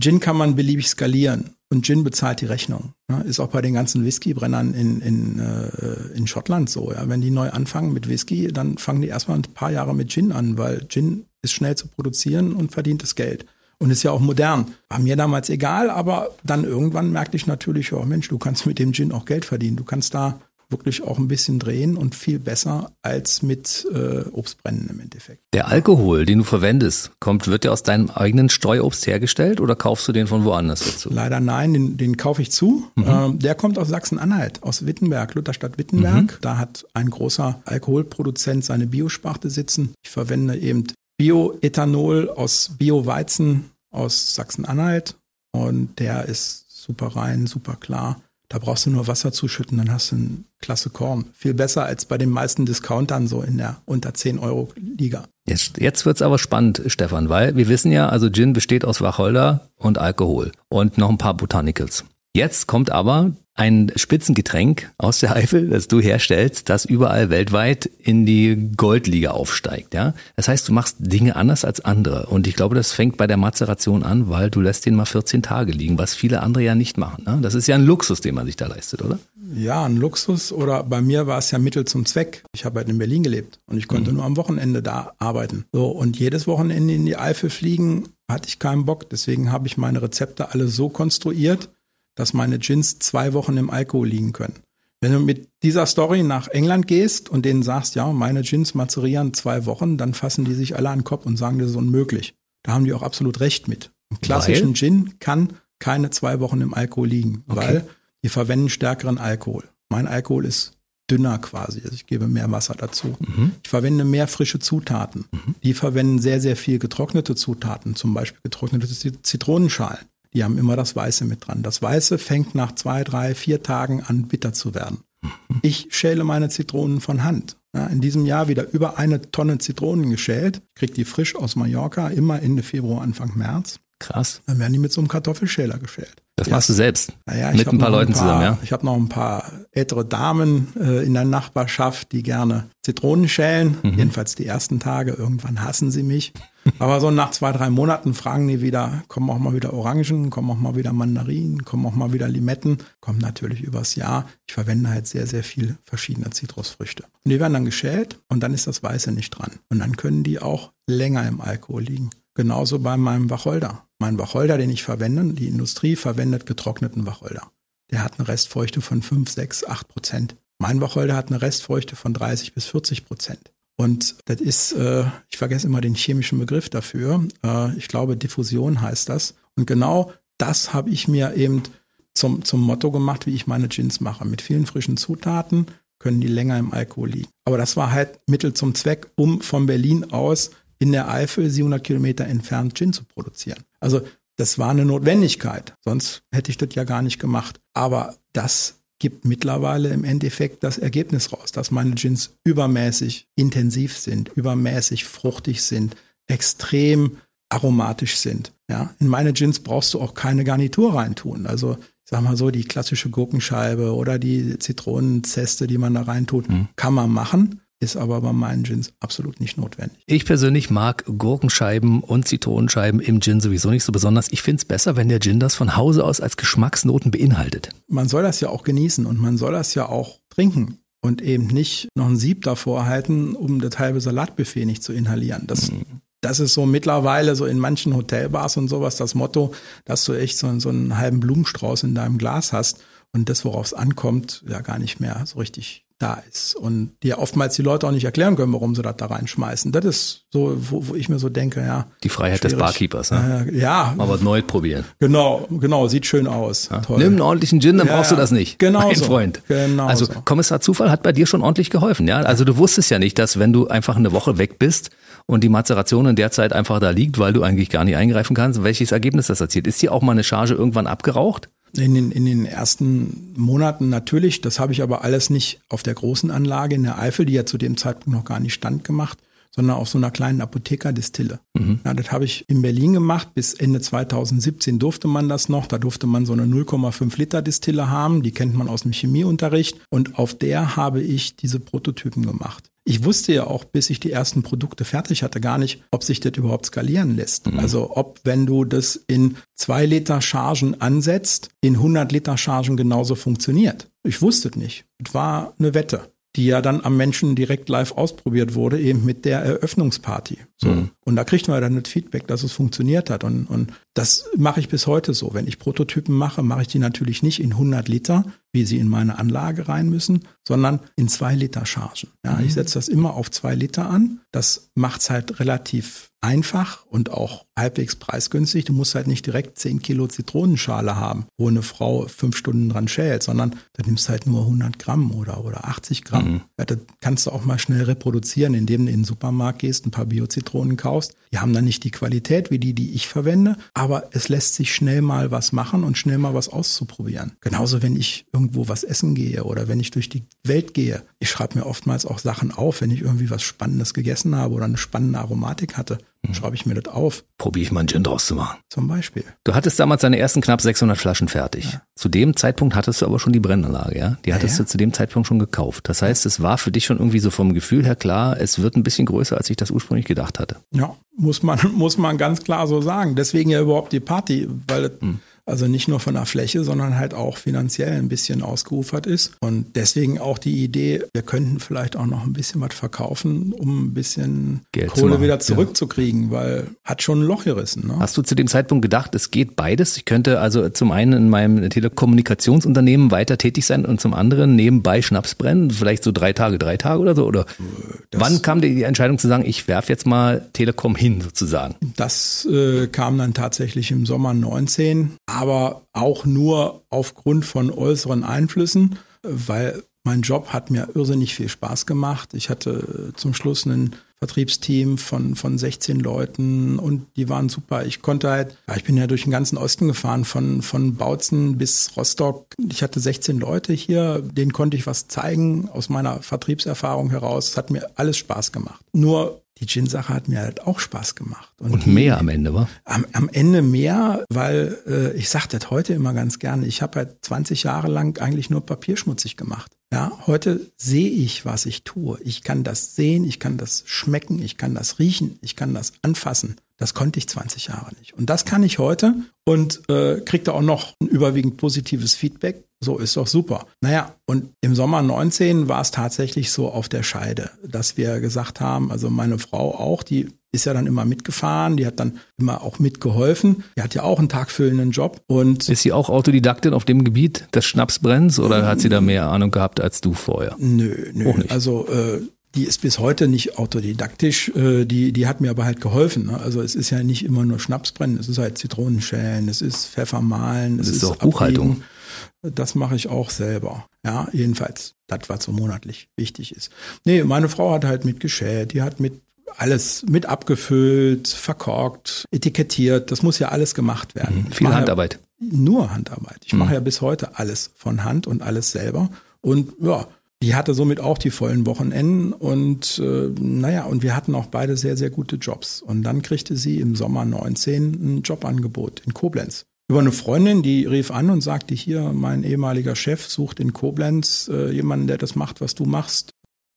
Gin kann man beliebig skalieren. Und Gin bezahlt die Rechnung. Ne? Ist auch bei den ganzen Whiskybrennern in, in, äh, in Schottland so. Ja? Wenn die neu anfangen mit Whisky, dann fangen die erstmal ein paar Jahre mit Gin an, weil Gin ist schnell zu produzieren und verdient das Geld. Und ist ja auch modern. War mir damals egal, aber dann irgendwann merkte ich natürlich, oh Mensch, du kannst mit dem Gin auch Geld verdienen. Du kannst da wirklich auch ein bisschen drehen und viel besser als mit äh, Obstbrennen im Endeffekt. Der Alkohol, den du verwendest, kommt, wird der aus deinem eigenen Streuobst hergestellt oder kaufst du den von woanders dazu? Leider nein, den, den kaufe ich zu. Ähm, der kommt aus Sachsen-Anhalt, aus Wittenberg, Lutherstadt Wittenberg. Da hat ein großer Alkoholproduzent seine Biosparte sitzen. Ich verwende eben Bioethanol aus Bio-Weizen aus Sachsen-Anhalt und der ist super rein, super klar. Da brauchst du nur Wasser zuschütten, dann hast du ein klasse Korn. Viel besser als bei den meisten Discountern so in der unter 10 Euro Liga. Jetzt, jetzt wird's aber spannend, Stefan, weil wir wissen ja, also Gin besteht aus Wacholder und Alkohol und noch ein paar Botanicals. Jetzt kommt aber ein Spitzengetränk aus der Eifel, das du herstellst, das überall weltweit in die Goldliga aufsteigt. Ja, das heißt, du machst Dinge anders als andere und ich glaube, das fängt bei der Mazeration an, weil du lässt den mal 14 Tage liegen, was viele andere ja nicht machen. Ne? Das ist ja ein Luxus, den man sich da leistet, oder? Ja, ein Luxus oder bei mir war es ja Mittel zum Zweck. Ich habe halt in Berlin gelebt und ich konnte nur am Wochenende da arbeiten. So und jedes Wochenende in die Eifel fliegen hatte ich keinen Bock. Deswegen habe ich meine Rezepte alle so konstruiert, dass meine Gins zwei Wochen im Alkohol liegen können. Wenn du mit dieser Story nach England gehst und denen sagst, ja, meine Gins mazerieren zwei Wochen, dann fassen die sich alle an den Kopf und sagen, das ist unmöglich. Da haben die auch absolut recht mit. Im klassischen Weil? Gin kann keine zwei Wochen im Alkohol liegen, Okay. weil die verwenden stärkeren Alkohol. Mein Alkohol ist dünner quasi, also ich gebe mehr Wasser dazu. Ich verwende mehr frische Zutaten. Die verwenden sehr, sehr viel getrocknete Zutaten, zum Beispiel getrocknete Zit- Zitronenschalen. Die haben immer das Weiße mit dran. Das Weiße fängt nach zwei, drei, vier Tagen an, bitter zu werden. Ich schäle meine Zitronen von Hand. Ja, in diesem Jahr wieder über eine Tonne Zitronen geschält. Ich krieg die frisch aus Mallorca, immer Ende Februar, Anfang März. Krass. Dann werden die mit so einem Kartoffelschäler geschält. Das Ja. machst du selbst. Naja, ich mit ein paar Leuten paar, zusammen, ja? Ich habe noch ein paar ältere Damen äh, in der Nachbarschaft, die gerne Zitronen schälen. Mhm. Jedenfalls die ersten Tage. Irgendwann hassen sie mich. Aber so nach zwei, drei Monaten fragen die wieder, kommen auch mal wieder Orangen, kommen auch mal wieder Mandarinen, kommen auch mal wieder Limetten. Kommt natürlich übers Jahr. Ich verwende halt sehr, sehr viel verschiedene Zitrusfrüchte. Und die werden dann geschält und dann ist das Weiße nicht dran. Und dann können die auch länger im Alkohol liegen. Genauso bei meinem Wacholder. Mein Wacholder, den ich verwende, die Industrie verwendet getrockneten Wacholder. Der hat eine Restfeuchte von 5, 6, 8 Prozent. Mein Wacholder hat eine Restfeuchte von 30 bis 40 Prozent. Und das ist, äh, ich vergesse immer den chemischen Begriff dafür. Äh, ich glaube, Diffusion heißt das. Und genau das habe ich mir eben zum, zum Motto gemacht, wie ich meine Gins mache. Mit vielen frischen Zutaten können die länger im Alkohol liegen. Aber das war halt Mittel zum Zweck, um von Berlin aus in der Eifel 700 Kilometer entfernt Gin zu produzieren. Also das war eine Notwendigkeit. Sonst hätte ich das ja gar nicht gemacht. Aber das gibt mittlerweile im Endeffekt das Ergebnis raus, dass meine Gins übermäßig intensiv sind, übermäßig fruchtig sind, extrem aromatisch sind. Ja, in meine Gins brauchst du auch keine Garnitur reintun. Also ich sag mal so, die klassische Gurkenscheibe oder die Zitronenzeste, die man da reintut, mhm. kann man machen ist aber bei meinen Gins absolut nicht notwendig. Ich persönlich mag Gurkenscheiben und Zitronenscheiben im Gin sowieso nicht so besonders. Ich finde es besser, wenn der Gin das von Hause aus als Geschmacksnoten beinhaltet. Man soll das ja auch genießen und man soll das ja auch trinken und eben nicht noch ein Sieb davor halten, um das halbe Salatbuffet nicht zu inhalieren. Das, mhm. das ist so mittlerweile so in manchen Hotelbars und sowas das Motto, dass du echt so, so einen halben Blumenstrauß in deinem Glas hast und das, worauf es ankommt, ja gar nicht mehr so richtig da ist und dir oftmals die Leute auch nicht erklären können, warum sie das da reinschmeißen. Das ist so, wo, wo ich mir so denke, ja. Die Freiheit schwierig. des Barkeepers, ne? Äh, ja. Mal was Neues probieren. Genau, genau, sieht schön aus. Ja. Nimm einen ordentlichen Gin, dann ja, brauchst du das nicht. Genau. Mein so. Freund. Genau. Also so. Kommissar Zufall hat bei dir schon ordentlich geholfen, ja. Also du wusstest ja nicht, dass wenn du einfach eine Woche weg bist und die Mazeration in der Zeit einfach da liegt, weil du eigentlich gar nicht eingreifen kannst, welches Ergebnis das erzielt. Ist dir auch mal eine Charge irgendwann abgeraucht? In den, in den ersten Monaten natürlich. Das habe ich aber alles nicht auf der großen Anlage in der Eifel, die ja zu dem Zeitpunkt noch gar nicht stand gemacht, sondern auf so einer kleinen Apothekerdistille. Mhm. Ja, das habe ich in Berlin gemacht. Bis Ende 2017 durfte man das noch. Da durfte man so eine 0,5 Liter Distille haben. Die kennt man aus dem Chemieunterricht. Und auf der habe ich diese Prototypen gemacht. Ich wusste ja auch, bis ich die ersten Produkte fertig hatte, gar nicht, ob sich das überhaupt skalieren lässt. Mhm. Also ob, wenn du das in zwei Liter Chargen ansetzt, in 100 Liter Chargen genauso funktioniert. Ich wusste es nicht. Es war eine Wette die ja dann am Menschen direkt live ausprobiert wurde, eben mit der Eröffnungsparty. So. Mhm. Und da kriegt man dann das Feedback, dass es funktioniert hat. Und, und das mache ich bis heute so. Wenn ich Prototypen mache, mache ich die natürlich nicht in 100 Liter, wie sie in meine Anlage rein müssen, sondern in zwei Liter Chargen. Ja, mhm. Ich setze das immer auf zwei Liter an. Das macht es halt relativ einfach und auch halbwegs preisgünstig. Du musst halt nicht direkt 10 Kilo Zitronenschale haben, wo eine Frau fünf Stunden dran schält, sondern du nimmst halt nur 100 Gramm oder, oder 80 Gramm. Mhm. Ja, das kannst du auch mal schnell reproduzieren, indem du in den Supermarkt gehst, ein paar Bio-Zitronen kaufst. Die haben dann nicht die Qualität wie die, die ich verwende, aber es lässt sich schnell mal was machen und schnell mal was auszuprobieren. Genauso, wenn ich irgendwo was essen gehe oder wenn ich durch die Welt gehe. Ich schreibe mir oftmals auch Sachen auf, wenn ich irgendwie was Spannendes gegessen habe oder eine spannende Aromatik hatte. Dann schreibe ich mir das auf. Probiere ich mal einen Gin draus zu machen. Zum Beispiel. Du hattest damals deine ersten knapp 600 Flaschen fertig. Ja. Zu dem Zeitpunkt hattest du aber schon die Brennanlage, ja? Die hattest ja, ja. du zu dem Zeitpunkt schon gekauft. Das heißt, es war für dich schon irgendwie so vom Gefühl her klar, es wird ein bisschen größer, als ich das ursprünglich gedacht hatte. Ja, muss man, muss man ganz klar so sagen. Deswegen ja überhaupt die Party, weil hm also nicht nur von der Fläche, sondern halt auch finanziell ein bisschen ausgeufert ist. Und deswegen auch die Idee, wir könnten vielleicht auch noch ein bisschen was verkaufen, um ein bisschen Geld Kohle zu wieder zurückzukriegen, ja. weil hat schon ein Loch gerissen. Ne? Hast du zu dem Zeitpunkt gedacht, es geht beides? Ich könnte also zum einen in meinem Telekommunikationsunternehmen weiter tätig sein und zum anderen nebenbei Schnaps brennen, vielleicht so drei Tage, drei Tage oder so? Oder das, wann kam die Entscheidung zu sagen, ich werfe jetzt mal Telekom hin sozusagen? Das äh, kam dann tatsächlich im Sommer 19 aber auch nur aufgrund von äußeren Einflüssen, weil mein Job hat mir irrsinnig viel Spaß gemacht. Ich hatte zum Schluss ein Vertriebsteam von, von 16 Leuten und die waren super. Ich konnte halt, ich bin ja durch den ganzen Osten gefahren, von, von Bautzen bis Rostock. Ich hatte 16 Leute hier, denen konnte ich was zeigen aus meiner Vertriebserfahrung heraus. Es hat mir alles Spaß gemacht. Nur die Gin-Sache hat mir halt auch Spaß gemacht. Und, und mehr die, am Ende, war? Am, am Ende mehr, weil äh, ich sage das heute immer ganz gerne, ich habe halt 20 Jahre lang eigentlich nur papierschmutzig gemacht. Ja, heute sehe ich, was ich tue. Ich kann das sehen, ich kann das schmecken, ich kann das riechen, ich kann das anfassen. Das konnte ich 20 Jahre nicht. Und das kann ich heute und äh, kriege da auch noch ein überwiegend positives Feedback. So ist doch super. Naja, und im Sommer 19 war es tatsächlich so auf der Scheide, dass wir gesagt haben, also meine Frau auch, die ist ja dann immer mitgefahren, die hat dann immer auch mitgeholfen. Die hat ja auch einen tagfüllenden Job. Und ist sie auch Autodidaktin auf dem Gebiet des Schnapsbrenns oder hat sie da mehr Ahnung gehabt als du vorher? Nö, nö. Also äh, die ist bis heute nicht autodidaktisch, äh, die, die hat mir aber halt geholfen. Ne? Also es ist ja nicht immer nur Schnapsbrennen, es ist halt Zitronenschälen, es ist Pfeffermahlen, es ist, ist auch Buchhaltung. Das mache ich auch selber. Ja, jedenfalls, das, was so monatlich wichtig ist. Nee, meine Frau hat halt mitgeschält, die hat mit alles mit abgefüllt, verkorkt, etikettiert. Das muss ja alles gemacht werden. Mhm, viel Handarbeit. nur Handarbeit. Ich mache ja bis heute alles von Hand und alles selber. Und ja, die hatte somit auch die vollen Wochenenden und äh, naja, und wir hatten auch beide sehr, sehr gute Jobs. Und dann kriegte sie im Sommer 19 ein Jobangebot in Koblenz. Über eine Freundin, die rief an und sagte, hier, mein ehemaliger Chef sucht in Koblenz äh, jemanden, der das macht, was du machst.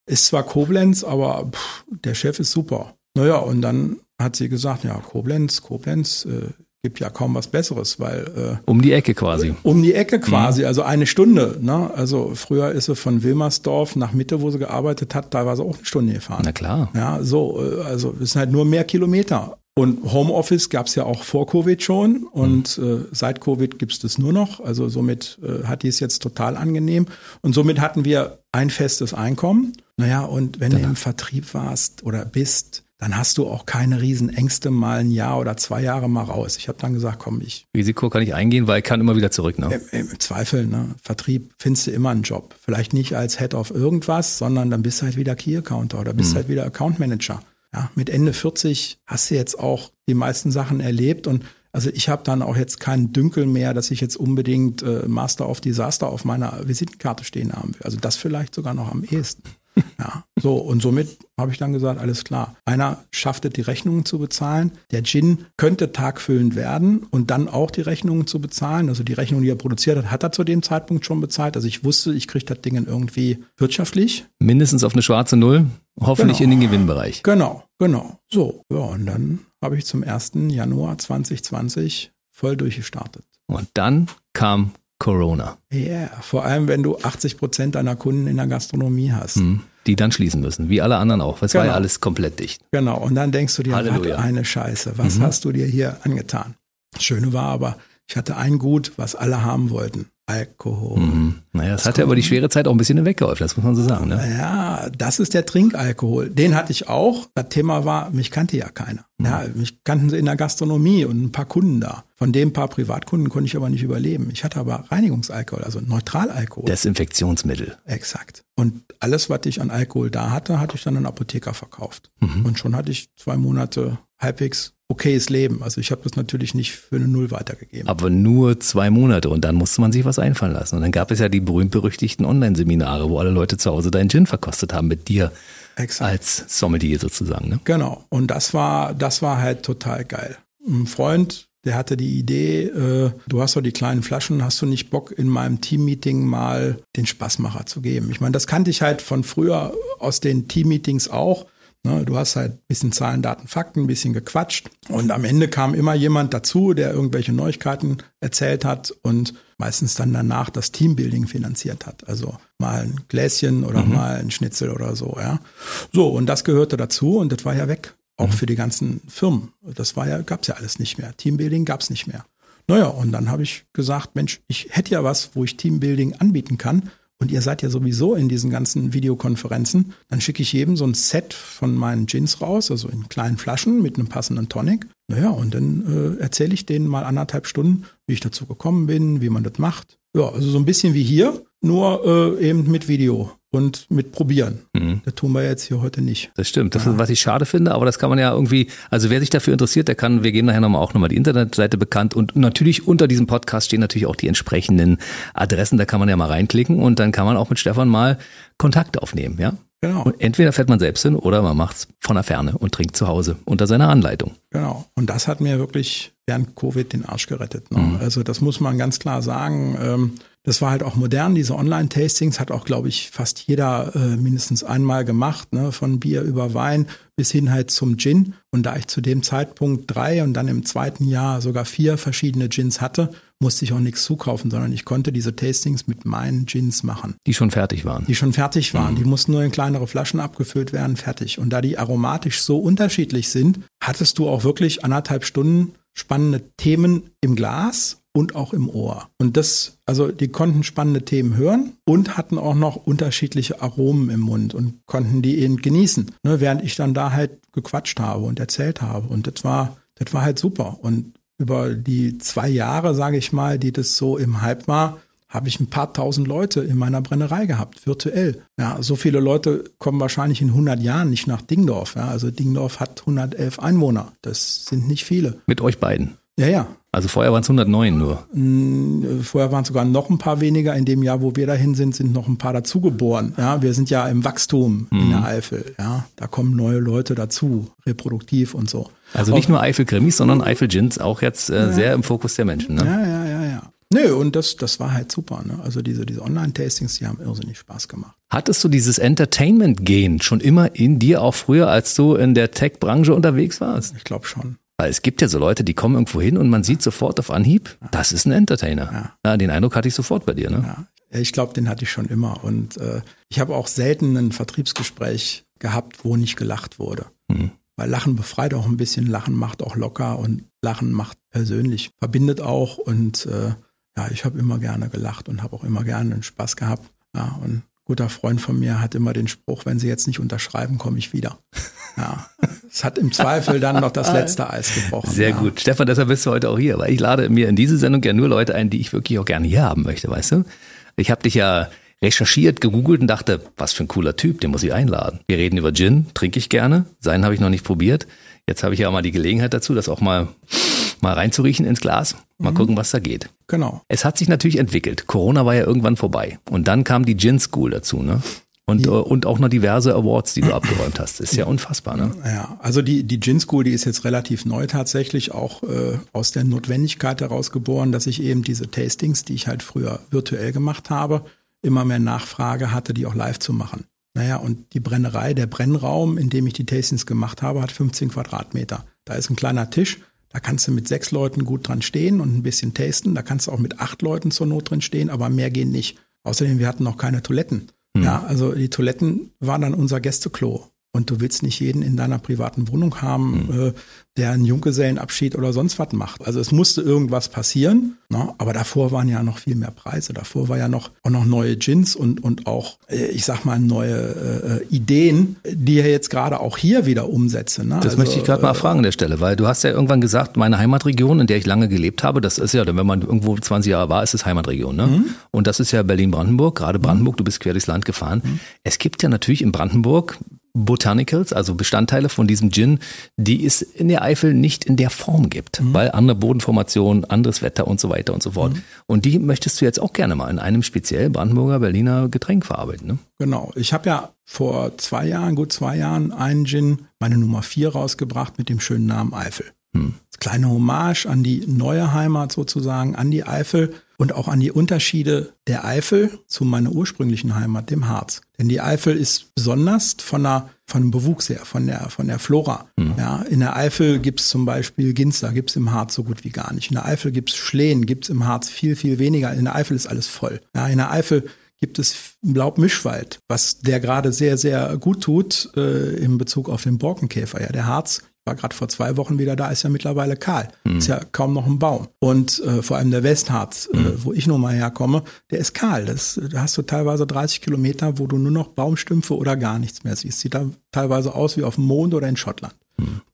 Ist zwar Koblenz, aber pff, der Chef ist super. Naja, und dann hat sie gesagt, ja, Koblenz, Koblenz, äh, gibt ja kaum was Besseres, weil äh, um die Ecke quasi. Um die Ecke quasi, mhm. also eine Stunde. Ne? Also früher ist sie von Wilmersdorf nach Mitte, wo sie gearbeitet hat, da war sie auch eine Stunde gefahren. Na klar. Ja, so, äh, also es sind halt nur mehr Kilometer. Und Homeoffice gab es ja auch vor Covid schon und mhm. äh, seit Covid gibt es das nur noch. Also somit äh, hat die es jetzt total angenehm. Und somit hatten wir ein festes Einkommen. Naja, und wenn Danach. du im Vertrieb warst oder bist, dann hast du auch keine Riesenängste, mal ein Jahr oder zwei Jahre mal raus. Ich habe dann gesagt, komm, ich. Risiko kann ich eingehen, weil ich kann immer wieder zurück, ne? Im, im Zweifel, ne? Vertrieb findest du immer einen Job. Vielleicht nicht als Head of irgendwas, sondern dann bist du halt wieder Key Accounter oder bist mhm. halt wieder Account Manager. Ja, mit Ende 40 hast du jetzt auch die meisten Sachen erlebt und also ich habe dann auch jetzt keinen Dünkel mehr, dass ich jetzt unbedingt äh, Master of Disaster auf meiner Visitenkarte stehen haben will. Also das vielleicht sogar noch am ehesten. Ja, so und somit habe ich dann gesagt, alles klar. Einer schaffte die Rechnungen zu bezahlen. Der Gin könnte tagfüllend werden und dann auch die Rechnungen zu bezahlen. Also die Rechnung, die er produziert hat, hat er zu dem Zeitpunkt schon bezahlt. Also ich wusste, ich kriege das Ding irgendwie wirtschaftlich. Mindestens auf eine schwarze Null, hoffentlich genau. in den Gewinnbereich. Genau, genau. So, ja, und dann habe ich zum 1. Januar 2020 voll durchgestartet. Und dann kam Corona. Ja, yeah, vor allem wenn du 80 Prozent deiner Kunden in der Gastronomie hast. Hm, die dann schließen müssen, wie alle anderen auch. Es genau. war ja genau. alles komplett dicht. Genau, und dann denkst du dir, Halleluja. was eine Scheiße, was mhm. hast du dir hier angetan? Das Schöne war aber, ich hatte ein Gut, was alle haben wollten. Alkohol. Mhm. Naja, das, das hat ja aber die schwere Zeit auch ein bisschen hinweggeholfen, das muss man so sagen. Ne? Ja, das ist der Trinkalkohol. Den hatte ich auch. Das Thema war, mich kannte ja keiner. Mhm. Ja, mich kannten sie in der Gastronomie und ein paar Kunden da. Von dem paar Privatkunden konnte ich aber nicht überleben. Ich hatte aber Reinigungsalkohol, also Neutralalkohol. Desinfektionsmittel. Exakt. Und alles, was ich an Alkohol da hatte, hatte ich dann an Apotheker verkauft. Mhm. Und schon hatte ich zwei Monate halbwegs okayes Leben. Also ich habe das natürlich nicht für eine Null weitergegeben. Aber nur zwei Monate und dann musste man sich was einfallen lassen. Und dann gab es ja die berühmt-berüchtigten Online-Seminare, wo alle Leute zu Hause deinen Gin verkostet haben mit dir Exakt. als Sommelier sozusagen. Ne? Genau. Und das war, das war halt total geil. Ein Freund, der hatte die Idee, äh, du hast doch die kleinen Flaschen, hast du nicht Bock, in meinem Teammeeting mal den Spaßmacher zu geben? Ich meine, das kannte ich halt von früher aus den Teammeetings auch. Ne, du hast halt ein bisschen Zahlen, Daten, Fakten, ein bisschen gequatscht. Und am Ende kam immer jemand dazu, der irgendwelche Neuigkeiten erzählt hat und meistens dann danach das Teambuilding finanziert hat. Also mal ein Gläschen oder mhm. mal ein Schnitzel oder so, ja. So, und das gehörte dazu und das war ja weg. Auch mhm. für die ganzen Firmen. Das war ja, gab's ja alles nicht mehr. Teambuilding gab's nicht mehr. Naja, und dann habe ich gesagt, Mensch, ich hätte ja was, wo ich Teambuilding anbieten kann und ihr seid ja sowieso in diesen ganzen Videokonferenzen, dann schicke ich jedem so ein Set von meinen Gins raus, also in kleinen Flaschen mit einem passenden Tonic. Naja, und dann äh, erzähle ich denen mal anderthalb Stunden, wie ich dazu gekommen bin, wie man das macht. Ja, also so ein bisschen wie hier, nur äh, eben mit Video und mit probieren. Mhm. Das tun wir jetzt hier heute nicht. Das stimmt. Das ja. ist, was ich schade finde, aber das kann man ja irgendwie, also wer sich dafür interessiert, der kann, wir geben nachher nochmal auch nochmal die Internetseite bekannt und natürlich unter diesem Podcast stehen natürlich auch die entsprechenden Adressen, da kann man ja mal reinklicken und dann kann man auch mit Stefan mal Kontakt aufnehmen, ja? Genau. Und entweder fährt man selbst hin oder man macht's von der Ferne und trinkt zu Hause unter seiner Anleitung. Genau. Und das hat mir wirklich während Covid den Arsch gerettet. Ne? Mhm. Also das muss man ganz klar sagen. Ähm, das war halt auch modern, diese Online-Tastings hat auch, glaube ich, fast jeder äh, mindestens einmal gemacht, ne? von Bier über Wein bis hin halt zum Gin. Und da ich zu dem Zeitpunkt drei und dann im zweiten Jahr sogar vier verschiedene Gins hatte, musste ich auch nichts zukaufen, sondern ich konnte diese Tastings mit meinen Gins machen. Die schon fertig waren. Die schon fertig waren. Mhm. Die mussten nur in kleinere Flaschen abgefüllt werden, fertig. Und da die aromatisch so unterschiedlich sind, hattest du auch wirklich anderthalb Stunden spannende Themen im Glas und auch im Ohr. Und das, also die konnten spannende Themen hören und hatten auch noch unterschiedliche Aromen im Mund und konnten die eben genießen, ne, während ich dann da halt gequatscht habe und erzählt habe. Und das war, das war halt super. Und über die zwei Jahre, sage ich mal, die das so im Hype war, habe ich ein paar tausend Leute in meiner Brennerei gehabt, virtuell. Ja, so viele Leute kommen wahrscheinlich in 100 Jahren nicht nach Dingdorf. Ja, also Dingdorf hat 111 Einwohner. Das sind nicht viele. Mit euch beiden? Ja, ja. Also vorher waren es 109 nur. Mm, Vorher waren es sogar noch ein paar weniger. In dem Jahr, wo wir dahin sind, sind noch ein paar dazugeboren. Ja, wir sind ja im Wachstum in der Eifel. Ja, da kommen neue Leute dazu, reproduktiv und so. Also nicht nur Eifel-Krimis, sondern Eifel-Gins auch jetzt äh, sehr im Fokus der Menschen. Ne? Ja, ja, ja, ja. Nö, und das, das war halt super. Ne? Also diese, diese Online-Tastings, die haben irrsinnig Spaß gemacht. Hattest du dieses Entertainment-Gen schon immer in dir, auch früher, als du in der Tech-Branche unterwegs warst? Ich glaube schon. Weil es gibt ja so Leute, die kommen irgendwo hin und man sieht sofort auf Anhieb, das ist ein Entertainer. Ja. den Eindruck hatte ich sofort bei dir. Ne? Ja, ich glaube, den hatte ich schon immer. Und äh, ich habe auch selten ein Vertriebsgespräch gehabt, wo nicht gelacht wurde. Mhm. Weil Lachen befreit auch ein bisschen, Lachen macht auch locker und Lachen macht persönlich, verbindet auch. Und äh, ja, ich habe immer gerne gelacht und habe auch immer gerne einen Spaß gehabt. Ja, und ein guter Freund von mir hat immer den Spruch, wenn Sie jetzt nicht unterschreiben, komme ich wieder. Ja, es hat im Zweifel dann noch das letzte Eis gebrochen. Sehr ja. gut. Stefan, deshalb bist du heute auch hier, weil ich lade mir in diese Sendung ja nur Leute ein, die ich wirklich auch gerne hier haben möchte, weißt du? Ich habe dich ja recherchiert, gegoogelt und dachte, was für ein cooler Typ, den muss ich einladen. Wir reden über Gin, trinke ich gerne, seinen habe ich noch nicht probiert. Jetzt habe ich ja mal die Gelegenheit dazu, das auch mal, mal reinzuriechen ins Glas. Mal gucken, was da geht. Genau. Es hat sich natürlich entwickelt. Corona war ja irgendwann vorbei. Und dann kam die Gin School dazu, ne? Und, äh, und auch noch diverse Awards, die du abgeräumt hast. Ist ja unfassbar, ne? Ja, also die, die Gin School, die ist jetzt relativ neu tatsächlich, auch äh, aus der Notwendigkeit heraus geboren, dass ich eben diese Tastings, die ich halt früher virtuell gemacht habe, immer mehr Nachfrage hatte, die auch live zu machen. Naja, und die Brennerei, der Brennraum, in dem ich die Tastings gemacht habe, hat 15 Quadratmeter. Da ist ein kleiner Tisch, da kannst du mit sechs Leuten gut dran stehen und ein bisschen tasten. Da kannst du auch mit acht Leuten zur Not drin stehen, aber mehr gehen nicht. Außerdem, wir hatten noch keine Toiletten. Ja, also die Toiletten waren dann unser Gästeklo. Und du willst nicht jeden in deiner privaten Wohnung haben, äh, der einen Junggesellenabschied oder sonst was macht. Also es musste irgendwas passieren, ne? aber davor waren ja noch viel mehr Preise. Davor war ja noch auch noch neue Gins und und auch äh, ich sag mal neue äh, Ideen, die ja jetzt gerade auch hier wieder umsetzen. Ne? Das also, möchte ich gerade mal fragen an der Stelle, weil du hast ja irgendwann gesagt, meine Heimatregion, in der ich lange gelebt habe, das ist ja, wenn man irgendwo 20 Jahre war, ist es Heimatregion. Ne? Und das ist ja Berlin-Brandenburg, gerade Brandenburg, du bist quer durchs Land gefahren. Es gibt ja natürlich in Brandenburg Botanicals, also Bestandteile von diesem Gin, die es in der Eifel nicht in der Form gibt, weil andere Bodenformationen, anderes Wetter und so weiter und so fort. Und die möchtest du jetzt auch gerne mal in einem speziell Brandenburger Berliner Getränk verarbeiten. Ne? Genau. Ich habe ja vor zwei Jahren, gut zwei Jahren, einen Gin, meine Nummer vier, rausgebracht mit dem schönen Namen Eifel. Das kleine Hommage an die neue Heimat sozusagen, an die Eifel und auch an die Unterschiede der Eifel zu meiner ursprünglichen Heimat, dem Harz. Denn die Eifel ist besonders von der von dem Bewuchs her, von der von der Flora. Ja, in der Eifel gibt's zum Beispiel Ginster, gibt's im Harz so gut wie gar nicht. In der Eifel gibt's Schlehen, gibt's im Harz viel viel weniger. In der Eifel ist alles voll. Ja, in der Eifel gibt es einen Laubmischwald, was der gerade sehr, sehr gut tut äh, in Bezug auf den Borkenkäfer. Ja, der Harz war gerade vor zwei Wochen wieder da, ist ja mittlerweile kahl. Ist ja kaum noch ein Baum. Und äh, vor allem der Westharz, äh, wo ich nun mal herkomme, der ist kahl. Das, da hast du teilweise 30 Kilometer, wo du nur noch Baumstümpfe oder gar nichts mehr siehst. Sieht da teilweise aus wie auf dem Mond oder in Schottland.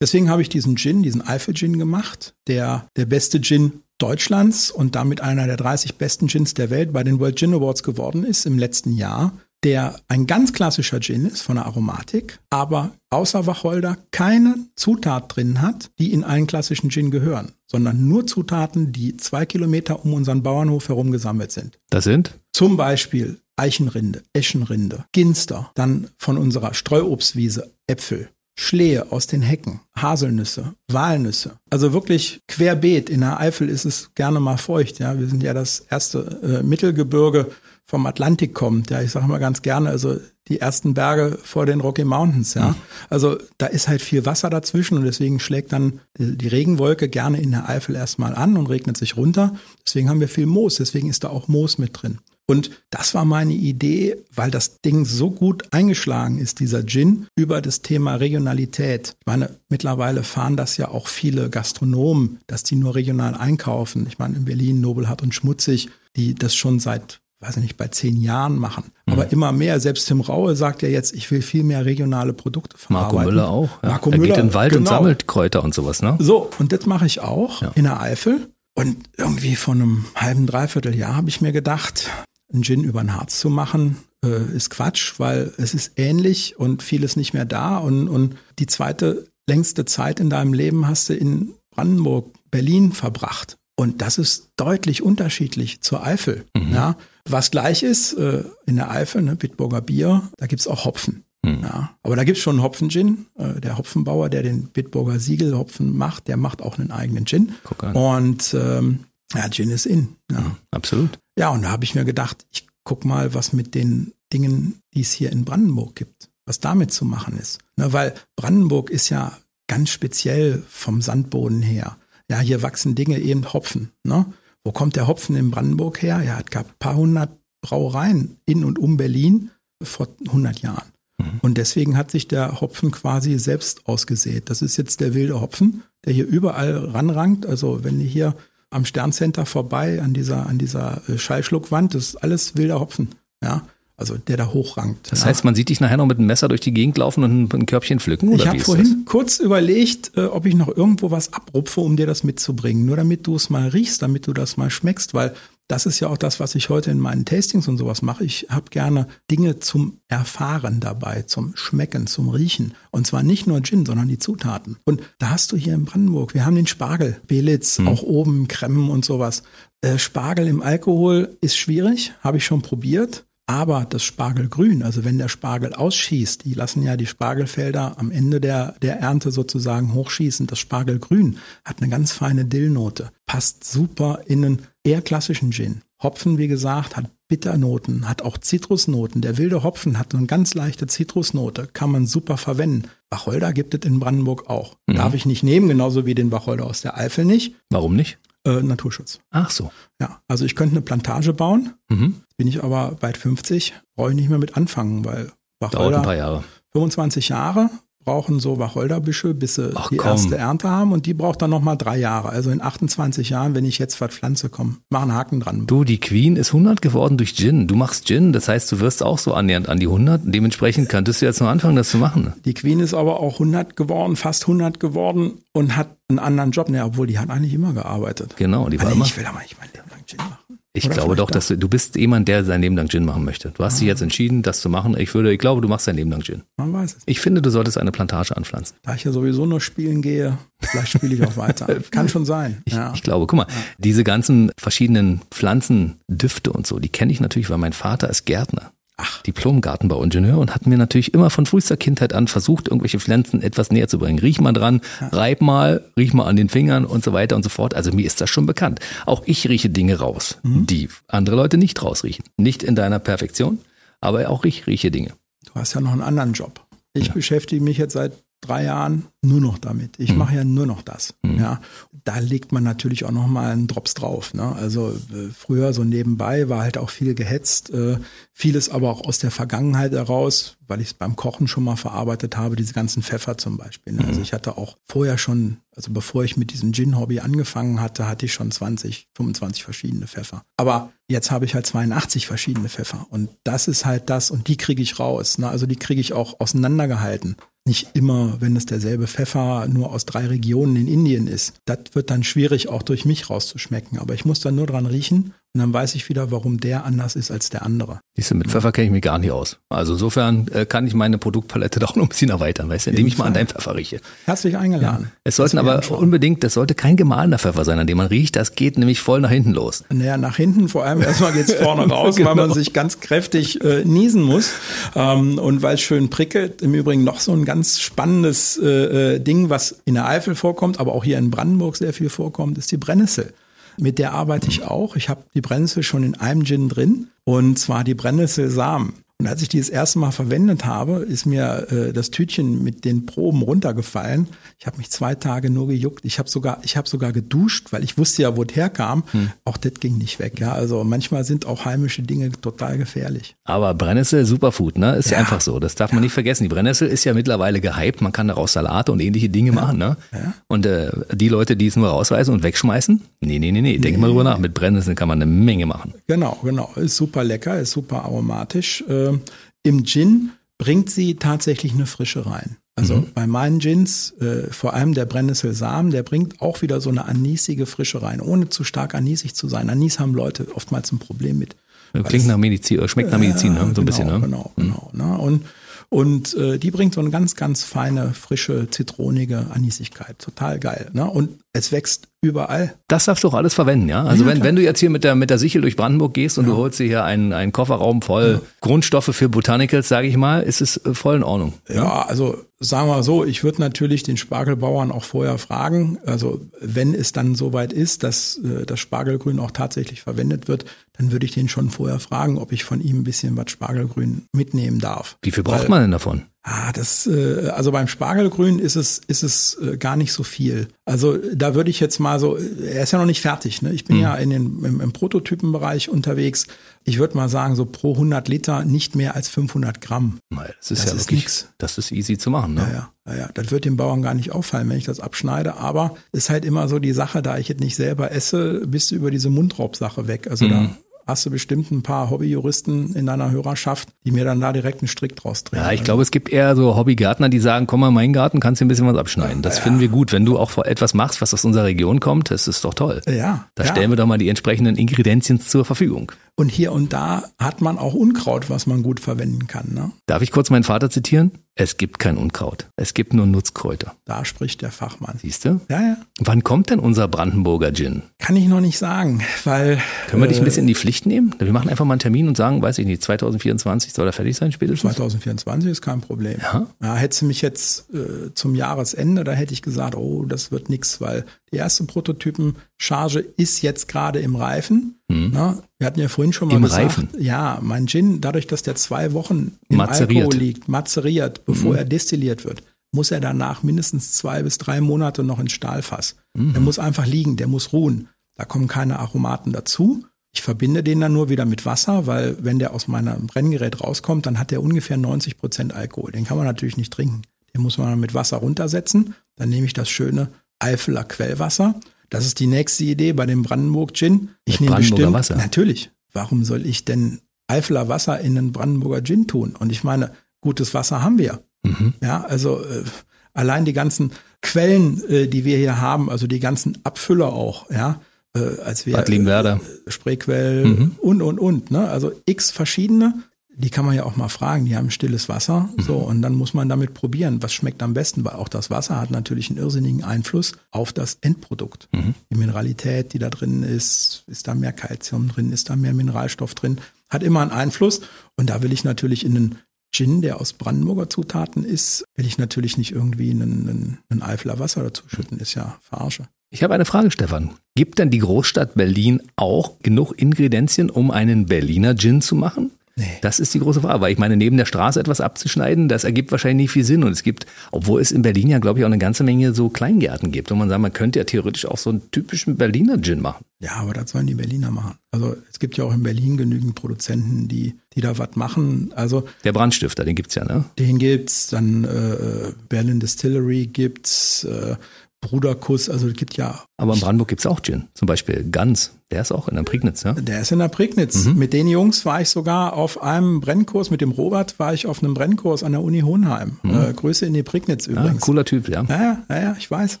Deswegen habe ich diesen Gin, diesen Eifel-Gin gemacht, der der beste Gin Deutschlands und damit einer der 30 besten Gins der Welt bei den World Gin Awards geworden ist im letzten Jahr, der ein ganz klassischer Gin ist von der Aromatik, aber außer Wacholder keine Zutat drin hat, die in einen klassischen Gin gehören, sondern nur Zutaten, die zwei Kilometer um unseren Bauernhof herum gesammelt sind. Das sind? Zum Beispiel Eichenrinde, Eschenrinde, Ginster, dann von unserer Streuobstwiese Äpfel, Schlehe aus den Hecken, Haselnüsse, Walnüsse. Also wirklich querbeet. In der Eifel ist es gerne mal feucht. Ja, wir sind ja das erste äh, Mittelgebirge vom Atlantik kommt. Ja, ich sage mal ganz gerne, also die ersten Berge vor den Rocky Mountains. Ja, also da ist halt viel Wasser dazwischen und deswegen schlägt dann die die Regenwolke gerne in der Eifel erstmal an und regnet sich runter. Deswegen haben wir viel Moos. Deswegen ist da auch Moos mit drin. Und das war meine Idee, weil das Ding so gut eingeschlagen ist, dieser Gin, über das Thema Regionalität. Ich meine, mittlerweile fahren das ja auch viele Gastronomen, dass die nur regional einkaufen. Ich meine, in Berlin, Nobelhart und Schmutzig, die das schon seit, weiß ich nicht, bei zehn Jahren machen. Aber immer mehr. Selbst Tim Raue sagt ja jetzt, ich will viel mehr regionale Produkte Marco verarbeiten. Müller auch. Ja. Marco er Müller, geht in den Wald und genau. sammelt Kräuter und sowas, ne? So, und das mache ich auch Ja. in der Eifel. Und irgendwie vor einem halben, dreiviertel Jahr habe ich mir gedacht, einen Gin über ein Harz zu machen, äh, ist Quatsch, weil es ist ähnlich und vieles nicht mehr da. Und, und die zweite längste Zeit in deinem Leben hast du in Brandenburg, Berlin verbracht. Und das ist deutlich unterschiedlich zur Eifel. Mhm. Ja, was gleich ist, äh, in der Eifel, ne, Bitburger Bier, da gibt's auch Hopfen. Mhm. Ja, aber da gibt's schon einen Hopfen-Gin. Äh, der Hopfenbauer, der den Bitburger Siegelhopfen macht, der macht auch einen eigenen Gin. Guck an. Und ähm, ja, Gin ist in. Ja. Mhm, absolut. Ja, und da habe ich mir gedacht, ich guck mal, was mit den Dingen, die es hier in Brandenburg gibt, was damit zu machen ist. Ne, weil Brandenburg ist ja ganz speziell vom Sandboden her. Ja, hier wachsen Dinge eben Hopfen. Ne? Wo kommt der Hopfen in Brandenburg her? Ja, es gab ein paar hundert Brauereien in und um Berlin vor 100 Jahren. Mhm. Und deswegen hat sich der Hopfen quasi selbst ausgesät. Das ist jetzt der wilde Hopfen, der hier überall ranrankt. Also wenn ihr hier am Sterncenter vorbei an dieser, an dieser äh, Schallschluckwand, das ist alles wilder Hopfen. Ja. Also der da hochrankt. Das ja. heißt, man sieht dich nachher noch mit einem Messer durch die Gegend laufen und ein Körbchen pflücken? Oder ich habe vorhin das? kurz überlegt, äh, ob ich noch irgendwo was abrupfe, um dir das mitzubringen. Nur damit du es mal riechst, damit du das mal schmeckst, weil das ist ja auch das, was ich heute in meinen Tastings und sowas mache. Ich habe gerne Dinge zum Erfahren dabei, zum Schmecken, zum Riechen. Und zwar nicht nur Gin, sondern die Zutaten. Und da hast du hier in Brandenburg, wir haben den Spargel, Belitz, hm. auch oben Kremmen und sowas. Äh, Spargel im Alkohol ist schwierig, habe ich schon probiert. Aber das Spargelgrün, also wenn der Spargel ausschießt, die lassen ja die Spargelfelder am Ende der, der Ernte sozusagen hochschießen. Das Spargelgrün hat eine ganz feine Dillnote, passt super in einen eher klassischen Gin. Hopfen, wie gesagt, hat Bitternoten, hat auch Zitrusnoten. Der wilde Hopfen hat eine ganz leichte Zitrusnote, kann man super verwenden. Wacholder gibt es in Brandenburg auch. Mhm. Darf ich nicht nehmen, genauso wie den Wacholder aus der Eifel nicht. Warum nicht? Äh, Naturschutz. Ach so. Ja, also ich könnte eine Plantage bauen, mhm. bin ich aber bald 50, brauche ich nicht mehr mit anfangen, weil Wacholder Dauert ein paar Jahre. 25 Jahre brauchen so Wacholderbüsche, bis sie Ach, die komm. erste Ernte haben und die braucht dann nochmal drei Jahre. Also in 28 Jahren, wenn ich jetzt verpflanze, komm, mach einen Haken dran. Du, die Queen ist 100 geworden durch Gin. Du machst Gin, das heißt, du wirst auch so annähernd an die 100. Dementsprechend könntest du jetzt noch anfangen, das zu machen. Die Queen ist aber auch 100 geworden, fast 100 geworden und hat einen anderen Job. Ne, obwohl die hat eigentlich immer gearbeitet. Genau, die war also immer. Ich will aber nicht mein Leben lang Gin machen. Ich Oder glaube doch, dass du, du bist jemand, der sein Leben lang Gin machen möchte. Du hast ah. dich jetzt entschieden, das zu machen. Ich würde, ich glaube, du machst dein Leben lang Gin. Man weiß es. Ich finde, du solltest eine Plantage anpflanzen. Da ich ja sowieso nur spielen gehe, vielleicht spiele ich auch weiter. Kann schon sein. Ich, ja. ich glaube, guck mal, ja. diese ganzen verschiedenen Pflanzen, Düfte und so, die kenne ich natürlich, weil mein Vater ist Gärtner. Ach. Diplom-Gartenbauingenieur und hat mir natürlich immer von frühester Kindheit an versucht, irgendwelche Pflanzen etwas näher zu bringen. Riech mal dran, reib mal, riech mal an den Fingern und so weiter und so fort. Also mir ist das schon bekannt. Auch ich rieche Dinge raus, mhm. die andere Leute nicht rausriechen. Nicht in deiner Perfektion, aber auch ich rieche Dinge. Du hast ja noch einen anderen Job. Ich ja. beschäftige mich jetzt seit drei Jahren nur noch damit. Ich mhm. mache ja nur noch das. Mhm. Ja, da legt man natürlich auch noch mal einen Drops drauf. Ne? Also äh, früher so nebenbei war halt auch viel gehetzt, äh, vieles aber auch aus der Vergangenheit heraus, weil ich es beim Kochen schon mal verarbeitet habe, diese ganzen Pfeffer zum Beispiel. Ne? Also mhm. Also ich hatte auch vorher schon, also bevor ich mit diesem Gin-Hobby angefangen hatte, hatte ich schon 20, 25 verschiedene Pfeffer. Aber jetzt habe ich halt 82 verschiedene Pfeffer und das ist halt das und die kriege ich raus. Ne? Also die kriege ich auch auseinandergehalten nicht immer, wenn es derselbe Pfeffer nur aus drei Regionen in Indien ist. Das wird dann schwierig auch durch mich rauszuschmecken. Aber ich muss dann nur dran riechen und dann weiß ich wieder, warum der anders ist als der andere. Siehst du, mit Pfeffer kenne ich mich gar nicht aus. Also insofern äh, kann ich meine Produktpalette doch noch ein bisschen erweitern, weißt du, indem ich mal an deinem Pfeffer rieche. Herzlich eingeladen. Ja. Es sollten aber unbedingt, das sollte kein gemahlener Pfeffer sein, an dem man riecht. Das geht nämlich voll nach hinten los. Naja, nach hinten, vor allem erstmal geht's vorne raus, genau. weil man sich ganz kräftig äh, niesen muss. Ähm, und weil es schön prickelt. Im Übrigen noch so ein ganz spannendes äh, äh, Ding, was in der Eifel vorkommt, aber auch hier in Brandenburg sehr viel vorkommt, ist die Brennnessel. Mit der arbeite ich auch. Ich habe die Brennnessel schon in einem Gin drin und zwar die Brennnesselsamen. Und als ich die das erste Mal verwendet habe, ist mir äh, das Tütchen mit den Proben runtergefallen. Ich habe mich zwei Tage nur gejuckt. Ich habe sogar, ich habe sogar geduscht, weil ich wusste ja, wo es herkam. Hm. Auch das ging nicht weg. Ja, also manchmal sind auch heimische Dinge total gefährlich. Aber Brennnessel, Superfood, ne? Ist ja, ja einfach so. Das darf man nicht vergessen. Die Brennnessel ist ja mittlerweile gehypt. Man kann daraus Salate und ähnliche Dinge ja. machen, ne? Ja. Und äh, die Leute, die es nur rausreißen und wegschmeißen, nee, nee, nee, nee. Denk nee. mal drüber nach. Mit Brennnessel kann man eine Menge machen. Genau, genau. Ist super lecker, ist super aromatisch. Äh, im Gin bringt sie tatsächlich eine Frische rein. Also mhm. bei meinen Gins, äh, vor allem der Brennnesselsamen, der bringt auch wieder so eine anisige Frische rein, ohne zu stark anisig zu sein. Anis haben Leute oftmals ein Problem mit. Klingt nach Medizin, oder schmeckt nach Medizin, äh, ne? so ein genau, bisschen. Ne? Genau, mhm. genau. Ne? Und, und äh, die bringt so eine ganz, ganz feine, frische, zitronige Anisigkeit. Total geil. Ne? Und Es wächst überall. Das darfst du auch alles verwenden, ja? Also ja, wenn, wenn du jetzt hier mit der, mit der Sichel durch Brandenburg gehst und ja. du holst dir hier einen, einen Kofferraum voll ja. Grundstoffe für Botanicals, sage ich mal, ist es äh, voll in Ordnung. Ja, also sagen wir so, ich würde natürlich den Spargelbauern auch vorher fragen, also wenn es dann soweit ist, dass äh, das Spargelgrün auch tatsächlich verwendet wird, dann würde ich den schon vorher fragen, ob ich von ihm ein bisschen was Spargelgrün mitnehmen darf. Wie viel braucht Weil, man denn davon? Ah, das, äh, also beim Spargelgrün ist es, ist es äh, gar nicht so viel. Also da würde ich jetzt mal so, er ist ja noch nicht fertig, ne? Ich bin mhm. ja in den, im, im Prototypenbereich unterwegs. Ich würde mal sagen, so pro 100 Liter nicht mehr als 500 Gramm. Das ist das ja ist wirklich, nix. das ist easy zu machen, ne? Ja, ja, ja, ja. Das wird dem Bauern gar nicht auffallen, wenn ich das abschneide. Aber ist halt immer so die Sache, da ich jetzt nicht selber esse, bist du über diese Mundraubsache weg. Also mhm. da hast du bestimmt ein paar Hobbyjuristen in deiner Hörerschaft, die mir dann da direkt einen Strick draus drehen. Ja, ich glaube, es gibt eher so Hobbygärtner, die sagen, komm mal in meinen Garten, kannst du ein bisschen was abschneiden. Das ja. finden wir gut. Wenn du auch vor etwas machst, was aus unserer Region kommt, das ist doch toll. Ja. Da ja. stellen wir doch mal die entsprechenden Ingredienzien zur Verfügung. Und hier und da hat man auch Unkraut, was man gut verwenden kann. Ne? Darf ich kurz meinen Vater zitieren? Es gibt kein Unkraut. Es gibt nur Nutzkräuter. Da spricht der Fachmann. Siehst du? Ja, ja. Wann kommt denn unser Brandenburger Gin? Kann ich noch nicht sagen, weil. Können wir dich ein bisschen in die Pflicht nehmen? Wir machen einfach mal einen Termin und sagen, weiß ich nicht, 2024 soll er fertig sein spätestens? 2024 ist kein Problem. Ja. ja hättest du mich jetzt äh, zum Jahresende, da hätte ich gesagt, oh, das wird nichts, weil die erste Prototypencharge ist jetzt gerade im Reifen. Mhm. Na, wir hatten ja vorhin schon mal Im gesagt, Reifen. ja, mein Gin, dadurch, dass der zwei Wochen im mazeriert. Alkohol liegt, mazeriert, bevor mhm. er destilliert wird, muss er danach mindestens zwei bis drei Monate noch ins Stahlfass. Mhm. Der muss einfach liegen, der muss ruhen. Da kommen keine Aromaten dazu. Ich verbinde den dann nur wieder mit Wasser, weil wenn der aus meinem Brenngerät rauskommt, dann hat der ungefähr 90 Prozent Alkohol. Den kann man natürlich nicht trinken. Den muss man mit Wasser runtersetzen. Dann nehme ich das schöne Eifeler Quellwasser das ist die nächste Idee bei dem Brandenburg Gin. Ich nehme bestimmt, Wasser. natürlich. Warum soll ich denn Eifeler Wasser in einen Brandenburger Gin tun? Und ich meine, gutes Wasser haben wir. Mhm. Ja, also äh, allein die ganzen Quellen, äh, die wir hier haben, also die ganzen Abfüller auch, ja, äh, als wir Bad Liebenwerder. Äh, Spreequell mhm. und und und, ne? Also x verschiedene die kann man ja auch mal fragen, die haben stilles Wasser, mhm. so, und dann muss man damit probieren, was schmeckt am besten, weil auch das Wasser hat natürlich einen irrsinnigen Einfluss auf das Endprodukt. Mhm. Die Mineralität, die da drin ist, ist da mehr Kalzium drin, ist da mehr Mineralstoff drin, hat immer einen Einfluss. Und da will ich natürlich in einen Gin, der aus Brandenburger Zutaten ist, will ich natürlich nicht irgendwie einen, einen, einen Eifeler Wasser dazu schütten, ist ja Verarsche. Ich habe eine Frage, Stefan. Gibt denn die Großstadt Berlin auch genug Ingredienzien, um einen Berliner Gin zu machen? Nee. Das ist die große Frage, weil ich meine, neben der Straße etwas abzuschneiden, das ergibt wahrscheinlich nicht viel Sinn. Und es gibt, obwohl es in Berlin ja, glaube ich, auch eine ganze Menge so Kleingärten gibt. Und man sagt, man könnte ja theoretisch auch so einen typischen Berliner Gin machen. Ja, aber das sollen die Berliner machen. Also es gibt ja auch in Berlin genügend Produzenten, die, die da was machen. Also Der Brandstifter, den gibt's ja, ne? Den gibt's, dann äh, Berlin Distillery gibt's, äh, Bruderkuss, also es gibt ja. Aber in Brandenburg gibt es auch Gin, zum Beispiel Ganz, der ist auch in der Prignitz, ja? Der ist in der Prignitz. Mhm. Mit den Jungs war ich sogar auf einem Brennkurs, mit dem Robert war ich auf einem Brennkurs an der Uni Hohenheim. Mhm. Äh, Grüße in die Prignitz übrigens. Ja, cooler Typ, ja. Ja, ja, ja, ich weiß.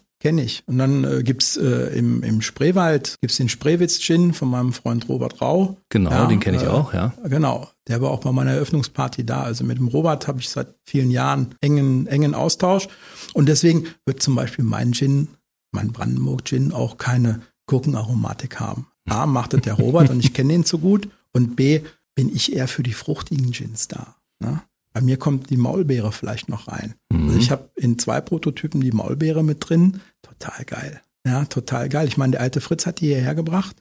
Kenne ich. Und dann äh, gibt's äh, im, im Spreewald gibt's den Spreewitz-Gin von meinem Freund Robert Rau. Genau, ja, den kenne ich äh, auch, ja. Genau. Der war auch bei meiner Eröffnungsparty da. Also mit dem Robert habe ich seit vielen Jahren engen, engen Austausch. Und deswegen wird zum Beispiel mein Gin mein Brandenburg Gin auch keine Gurkenaromatik haben. A, macht es der Robert und ich kenne ihn zu gut. Und B, bin ich eher für die fruchtigen Gins da. Ne? Bei mir kommt die Maulbeere vielleicht noch rein. Mhm. Also ich habe in zwei Prototypen die Maulbeere mit drin. Total geil. Ja, total geil. Ich meine, der alte Fritz hat die hierher gebracht,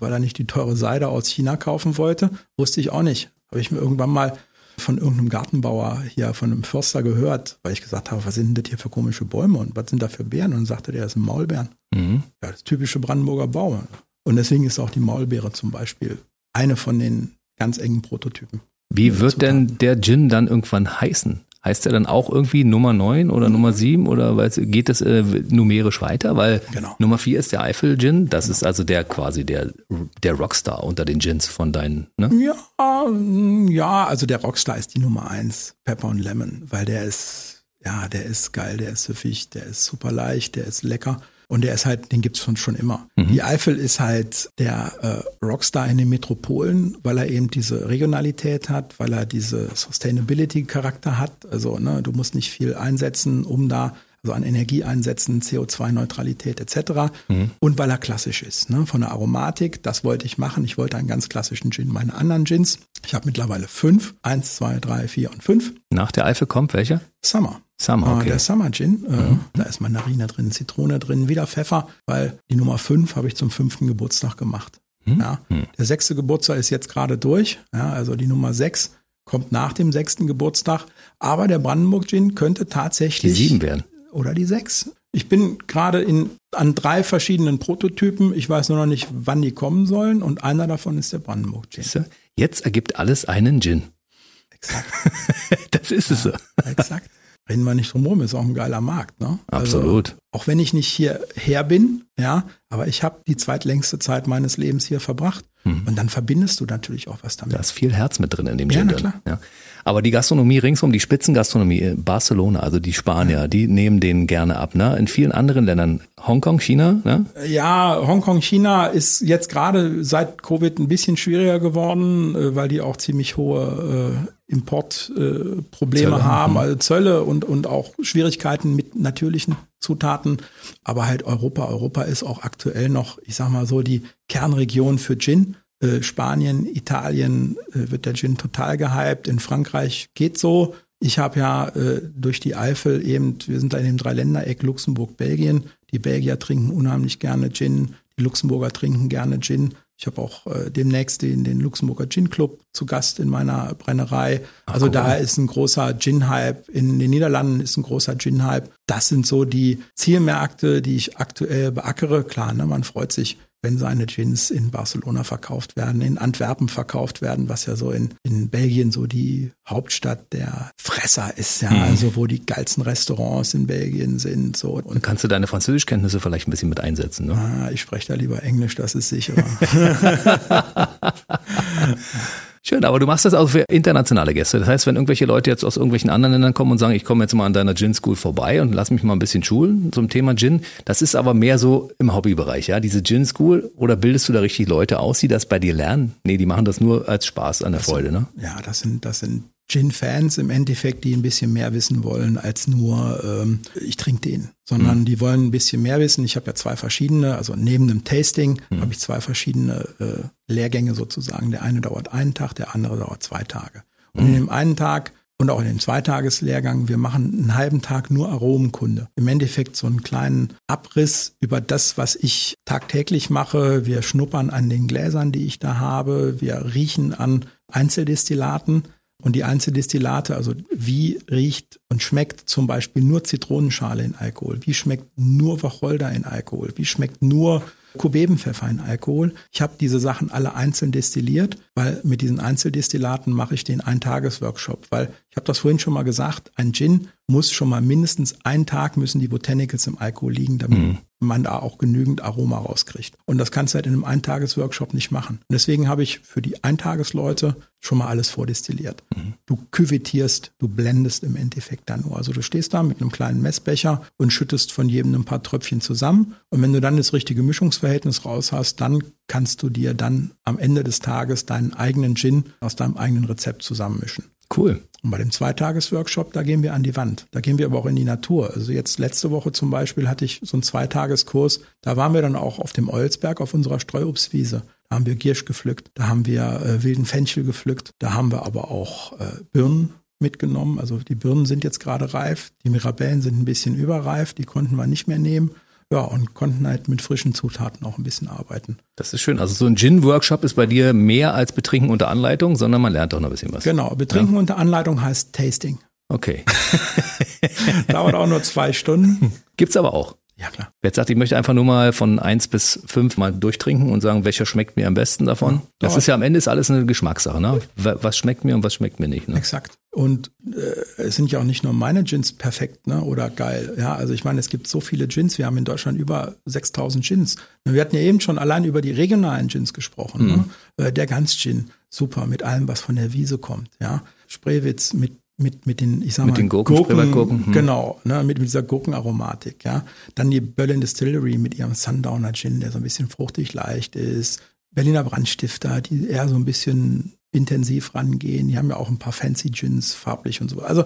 weil er nicht die teure Seide aus China kaufen wollte. Wusste ich auch nicht. Habe ich mir irgendwann mal von irgendeinem Gartenbauer hier, von einem Förster gehört, weil ich gesagt habe, was sind das hier für komische Bäume und was sind da für Beeren? Und dann sagte der, das sind Maulbeeren. Mhm. Ja, das typische Brandenburger Baum. Und deswegen ist auch die Maulbeere zum Beispiel eine von den ganz engen Prototypen. Wie wird denn der Gin dann irgendwann heißen? Heißt er dann auch irgendwie Nummer 9 oder. Nummer 7 oder geht das äh, numerisch weiter? Weil genau. Nummer 4 ist der Eifel Gin, das genau. ist also der quasi der, der Rockstar unter den Gins von deinen, ne? Ja, mm, ja, also der Rockstar ist die Nummer 1, Pepper und Lemon, weil der ist, ja, der ist geil, der ist süffig, der ist super leicht, der ist lecker. Und der ist halt, den gibt's schon, schon immer. Mhm. Die Eifel ist halt der äh, Rockstar in den Metropolen, weil er eben diese Regionalität hat, weil er diese Sustainability-Charakter hat. Also, ne, du musst nicht viel einsetzen, um da also an Energieeinsätzen, CO2-Neutralität etc. Mhm. Und weil er klassisch ist, ne? von der Aromatik, das wollte ich machen. Ich wollte einen ganz klassischen Gin. Meine anderen Gins, ich habe mittlerweile fünf, eins, zwei, drei, vier und fünf. Nach der Eifel kommt welcher? Summer. Summer, Ah, okay. Der Summer Gin, äh, Mhm. da ist Mandarine drin, Zitrone drin, wieder Pfeffer, weil die Nummer fünf habe ich zum fünften Geburtstag gemacht. Mhm. Ja. Der sechste Geburtstag ist jetzt gerade durch, ja, also die Nummer sechs kommt nach dem sechsten Geburtstag, aber der Brandenburg Gin könnte Die tatsächlich sieben werden. oder die sechs. Ich bin gerade in an drei verschiedenen Prototypen. Ich weiß nur noch nicht, wann die kommen sollen und einer davon ist der Brandenburg Gin. Jetzt ergibt alles einen Gin. Exakt. Das ist es so. Exakt. Reden wir nicht drum rum, ist auch ein geiler Markt. Ne? Absolut. Also, auch wenn ich nicht hierher bin, ja, aber ich habe die zweitlängste Zeit meines Lebens hier verbracht. Und dann verbindest du natürlich auch was damit. Da ist viel Herz mit drin in dem Ja, Gin. drin. klar. Ja. Aber die Gastronomie ringsum, die Spitzengastronomie, äh, Barcelona, also die Spanier, die nehmen den gerne ab. Ne? In vielen anderen Ländern, Hongkong, China, ne? Ja, Hongkong, China ist jetzt gerade seit Covid ein bisschen schwieriger geworden, äh, weil die auch ziemlich hohe äh, Importprobleme äh, haben, mhm. also Zölle und, und auch Schwierigkeiten mit natürlichen Zutaten. Aber halt Europa, Europa ist auch aktuell noch, ich sag mal so, die Kernregion für Gin. Äh, Spanien, Italien äh, wird der Gin total gehypt. In Frankreich geht so. Ich habe ja äh, durch die Eifel eben, wir sind da in dem Dreiländereck Luxemburg, Belgien. Die Belgier trinken unheimlich gerne Gin, die Luxemburger trinken gerne Gin. Ich habe auch äh, demnächst den, den Luxemburger Gin Club zu Gast in meiner Brennerei. also cool. da ist ein großer Gin-Hype. In den Niederlanden ist ein großer Gin-Hype. Das sind so die Zielmärkte, die ich aktuell beackere. Klar, ne, man freut sich, wenn seine Gins in Barcelona verkauft werden, in Antwerpen verkauft werden, was ja so in, in Belgien so die Hauptstadt der Fresser ist, ja, also wo die geilsten Restaurants in Belgien sind. So. Und Dann kannst du deine Französischkenntnisse vielleicht ein bisschen mit einsetzen. Ne? ah, ich spreche da lieber Englisch, das ist sicherer. Schön, aber du machst das auch für internationale Gäste. Das heißt, wenn irgendwelche Leute jetzt aus irgendwelchen anderen Ländern kommen und sagen, ich komme jetzt mal an deiner Gin School vorbei und lass mich mal ein bisschen schulen zum Thema Gin, das ist aber mehr so im Hobbybereich, ja, diese Gin School oder bildest du da richtig Leute aus, die das bei dir lernen? Nee, die machen das nur als Spaß an der Freude, ne? Ja, das sind, das sind Gin-Fans im Endeffekt, die ein bisschen mehr wissen wollen als nur, ähm, ich trinke den, sondern die wollen ein bisschen mehr wissen. Ich habe ja zwei verschiedene, also neben dem Tasting habe ich zwei verschiedene äh, Lehrgänge sozusagen. Der eine dauert einen Tag, der andere dauert zwei Tage. Und in dem einen Tag und auch in dem Zweitageslehrgang, wir machen einen halben Tag nur Aromenkunde. Im Endeffekt so einen kleinen Abriss über das, was ich tagtäglich mache. Wir schnuppern an den Gläsern, die ich da habe. Wir riechen an Einzeldestillaten. Und die Einzeldestillate, also wie riecht und schmeckt zum Beispiel nur Zitronenschale in Alkohol? Wie schmeckt nur Wacholder in Alkohol? Wie schmeckt nur Kubebenpfeffer in Alkohol? Ich habe diese Sachen alle einzeln destilliert, weil mit diesen Einzeldestillaten mache ich den Eintagesworkshop. Weil ich habe das vorhin schon mal gesagt, ein Gin muss schon mal mindestens einen Tag müssen die Botanicals im Alkohol liegen, damit man da auch genügend Aroma rauskriegt. Und das kannst du halt in einem Eintagesworkshop nicht machen. Und deswegen habe ich für die Eintagesleute schon mal alles vordestilliert. Du küvettierst, du blendest im Endeffekt dann nur. Also du stehst da mit einem kleinen Messbecher und schüttest von jedem ein paar Tröpfchen zusammen. Und wenn du dann das richtige Mischungsverhältnis raus hast, dann kannst du dir dann am Ende des Tages deinen eigenen Gin aus deinem eigenen Rezept zusammenmischen. Cool. Und bei dem Zweitagesworkshop, da gehen wir an die Wand. Da gehen wir aber auch in die Natur. Also jetzt letzte Woche zum Beispiel hatte ich so einen Zweitageskurs. Da waren wir dann auch auf dem Olsberg auf unserer Streuobstwiese. Da haben wir Giersch gepflückt, da haben wir äh, wilden Fenchel gepflückt, da haben wir aber auch äh, Birnen mitgenommen. Also die Birnen sind jetzt gerade reif, die Mirabellen sind ein bisschen überreif, die konnten wir nicht mehr nehmen. Ja, und konnten halt mit frischen Zutaten auch ein bisschen arbeiten. Das ist schön. Also so ein Gin-Workshop ist bei dir mehr als Betrinken unter Anleitung, sondern man lernt auch noch ein bisschen was. Genau, Betrinken unter Anleitung heißt Tasting. Okay. Dauert auch nur zwei Stunden. Gibt's aber auch. Ja, klar. Wer jetzt sagt, ich möchte einfach nur mal von eins bis fünf mal durchtrinken und sagen, welcher schmeckt mir am besten davon. Das Ja. ist ja am Ende ist alles eine Geschmackssache. Ne? Wa- Was schmeckt mir und was schmeckt mir nicht. Ne? Exakt. Und äh, es sind ja auch nicht nur meine Gins perfekt ne, oder geil. Ja, also ich meine, es gibt so viele Gins. Wir haben in Deutschland über 6000 Gins. Wir hatten ja eben schon allein über die regionalen Gins gesprochen. Ne? Äh, Der Gans-Gin, super, mit allem, was von der Wiese kommt. Ja, Spreewitz mit mit, mit den, ich sag Mit mal, den Gurken, Spreewaldgurken, hm. Genau, ne, mit dieser Gurkenaromatik, ja. Dann die Berlin Distillery mit ihrem Sundowner Gin, der so ein bisschen fruchtig leicht ist. Berliner Brandstifter, die eher so ein bisschen intensiv rangehen. Die haben ja auch ein paar fancy Gins, farblich und so. Also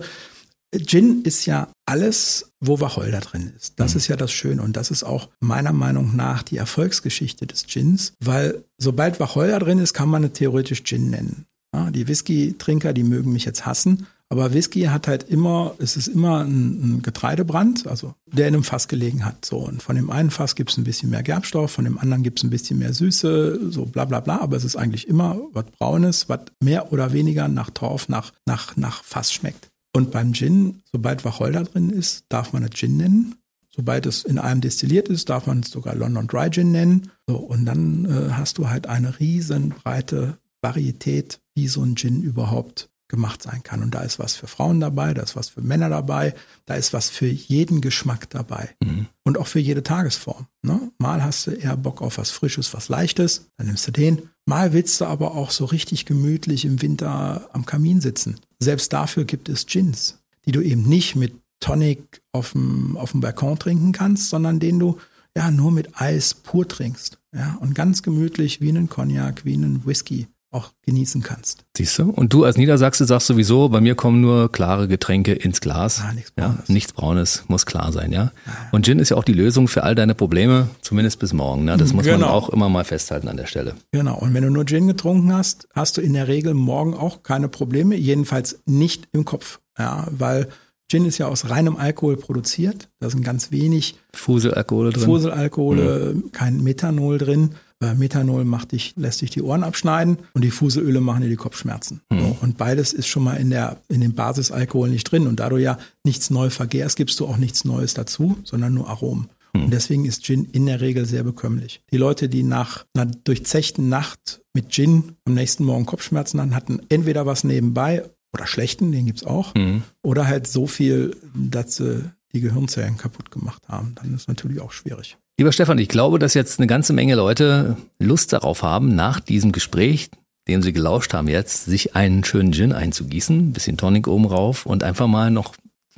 Gin ist ja alles, wo Wacholder drin ist. Das mhm. ist ja das Schöne und das ist auch meiner Meinung nach die Erfolgsgeschichte des Gins, weil sobald Wacholder drin ist, kann man es theoretisch Gin nennen. Ja, die Whisky-Trinker, die mögen mich jetzt hassen, aber Whisky hat halt immer, es ist immer ein, ein, Getreidebrand, also der in einem Fass gelegen hat. So, und von dem einen Fass gibt es ein bisschen mehr Gerbstoff, von dem anderen gibt es ein bisschen mehr Süße, so bla bla bla. Aber es ist eigentlich immer was Braunes, was mehr oder weniger nach Torf, nach, nach, nach Fass schmeckt. Und beim Gin, sobald Wacholder drin ist, darf man es Gin nennen. Sobald es in einem destilliert ist, darf man es sogar London Dry Gin nennen. So, und dann äh, hast du halt eine riesen breite Varietät, wie so ein Gin überhaupt gemacht sein kann. Und da ist was für Frauen dabei, da ist was für Männer dabei, da ist was für jeden Geschmack dabei mhm. und auch für jede Tagesform. Ne? Mal hast du eher Bock auf was Frisches, was Leichtes, dann nimmst du den. Mal willst du aber auch so richtig gemütlich im Winter am Kamin sitzen. Selbst dafür gibt es Gins, die du eben nicht mit Tonic auf dem, auf dem Balkon trinken kannst, sondern den du ja nur mit Eis pur trinkst. Ja, und ganz gemütlich wie einen Cognac, wie einen Whisky auch genießen kannst. Siehst du? Und du als Niedersachse sagst sowieso, bei mir kommen nur klare Getränke ins Glas. Ah, nichts Braunes. Ja, nichts Braunes muss klar sein, ja. Ah. Und Gin ist ja auch die Lösung für all deine Probleme, zumindest bis morgen. Ne? Das muss genau. man auch immer mal festhalten an der Stelle. Genau. Und wenn du nur Gin getrunken hast, hast du in der Regel morgen auch keine Probleme, jedenfalls nicht im Kopf. Ja, weil Gin ist ja aus reinem Alkohol produziert. Da sind ganz wenig Fuselalkohole drin. Fuselalkohole, mhm. kein Methanol drin. Äh, Methanol macht dich, lässt dich die Ohren abschneiden und die Fuseöle machen dir die Kopfschmerzen. Mhm. So, und beides ist schon mal in der, in dem Basisalkohol nicht drin. Und da du ja nichts neu vergehrst, gibst du auch nichts Neues dazu, sondern nur Aromen. Mhm. Und deswegen ist Gin in der Regel sehr bekömmlich. Die Leute, die nach einer durchzechten Nacht mit Gin am nächsten Morgen Kopfschmerzen hatten, hatten entweder was nebenbei oder schlechten, den gibt's auch, mhm. oder halt so viel, dass sie die Gehirnzellen kaputt gemacht haben. Dann ist natürlich auch schwierig. Lieber Stefan, ich glaube, dass jetzt eine ganze Menge Leute Lust darauf haben, nach diesem Gespräch, dem sie gelauscht haben jetzt, sich einen schönen Gin einzugießen, bisschen Tonic oben rauf und einfach mal noch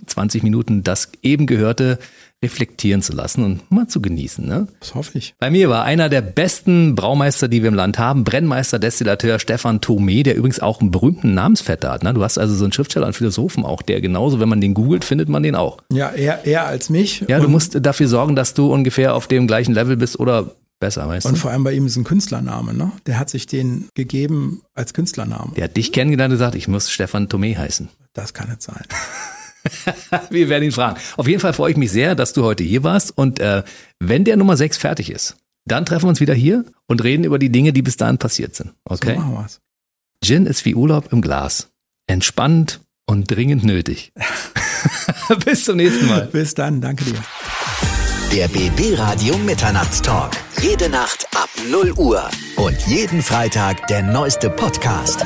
20 Minuten das eben gehörte reflektieren zu lassen und mal zu genießen. Ne? Das hoffe ich. Bei mir war einer der besten Braumeister, die wir im Land haben, Brennmeister, Destillateur Stefan Thome, der übrigens auch einen berühmten Namensvetter hat. Ne? Du hast also so einen Schriftsteller und Philosophen auch, der genauso, wenn man den googelt, findet man den auch. Ja, eher, eher als mich. Ja, du musst dafür sorgen, dass du ungefähr auf dem gleichen Level bist oder besser, weißt du? Und vor allem bei ihm ist ein Künstlername, ne? Der hat sich den gegeben als Künstlername. Der hat dich kennengelernt und gesagt, ich muss Stefan Thome heißen. Das kann nicht sein. Wir werden ihn fragen. Auf jeden Fall freue ich mich sehr, dass du heute hier warst. Und äh, wenn der Nummer 6 fertig ist, dann treffen wir uns wieder hier und reden über die Dinge, die bis dahin passiert sind. Okay? So machen wir's. Gin ist wie Urlaub im Glas. Entspannt und dringend nötig. bis zum nächsten Mal. Bis dann, danke dir. Der BB Radio Mitternachtstalk. Jede Nacht ab 0 Uhr. Und jeden Freitag der neueste Podcast.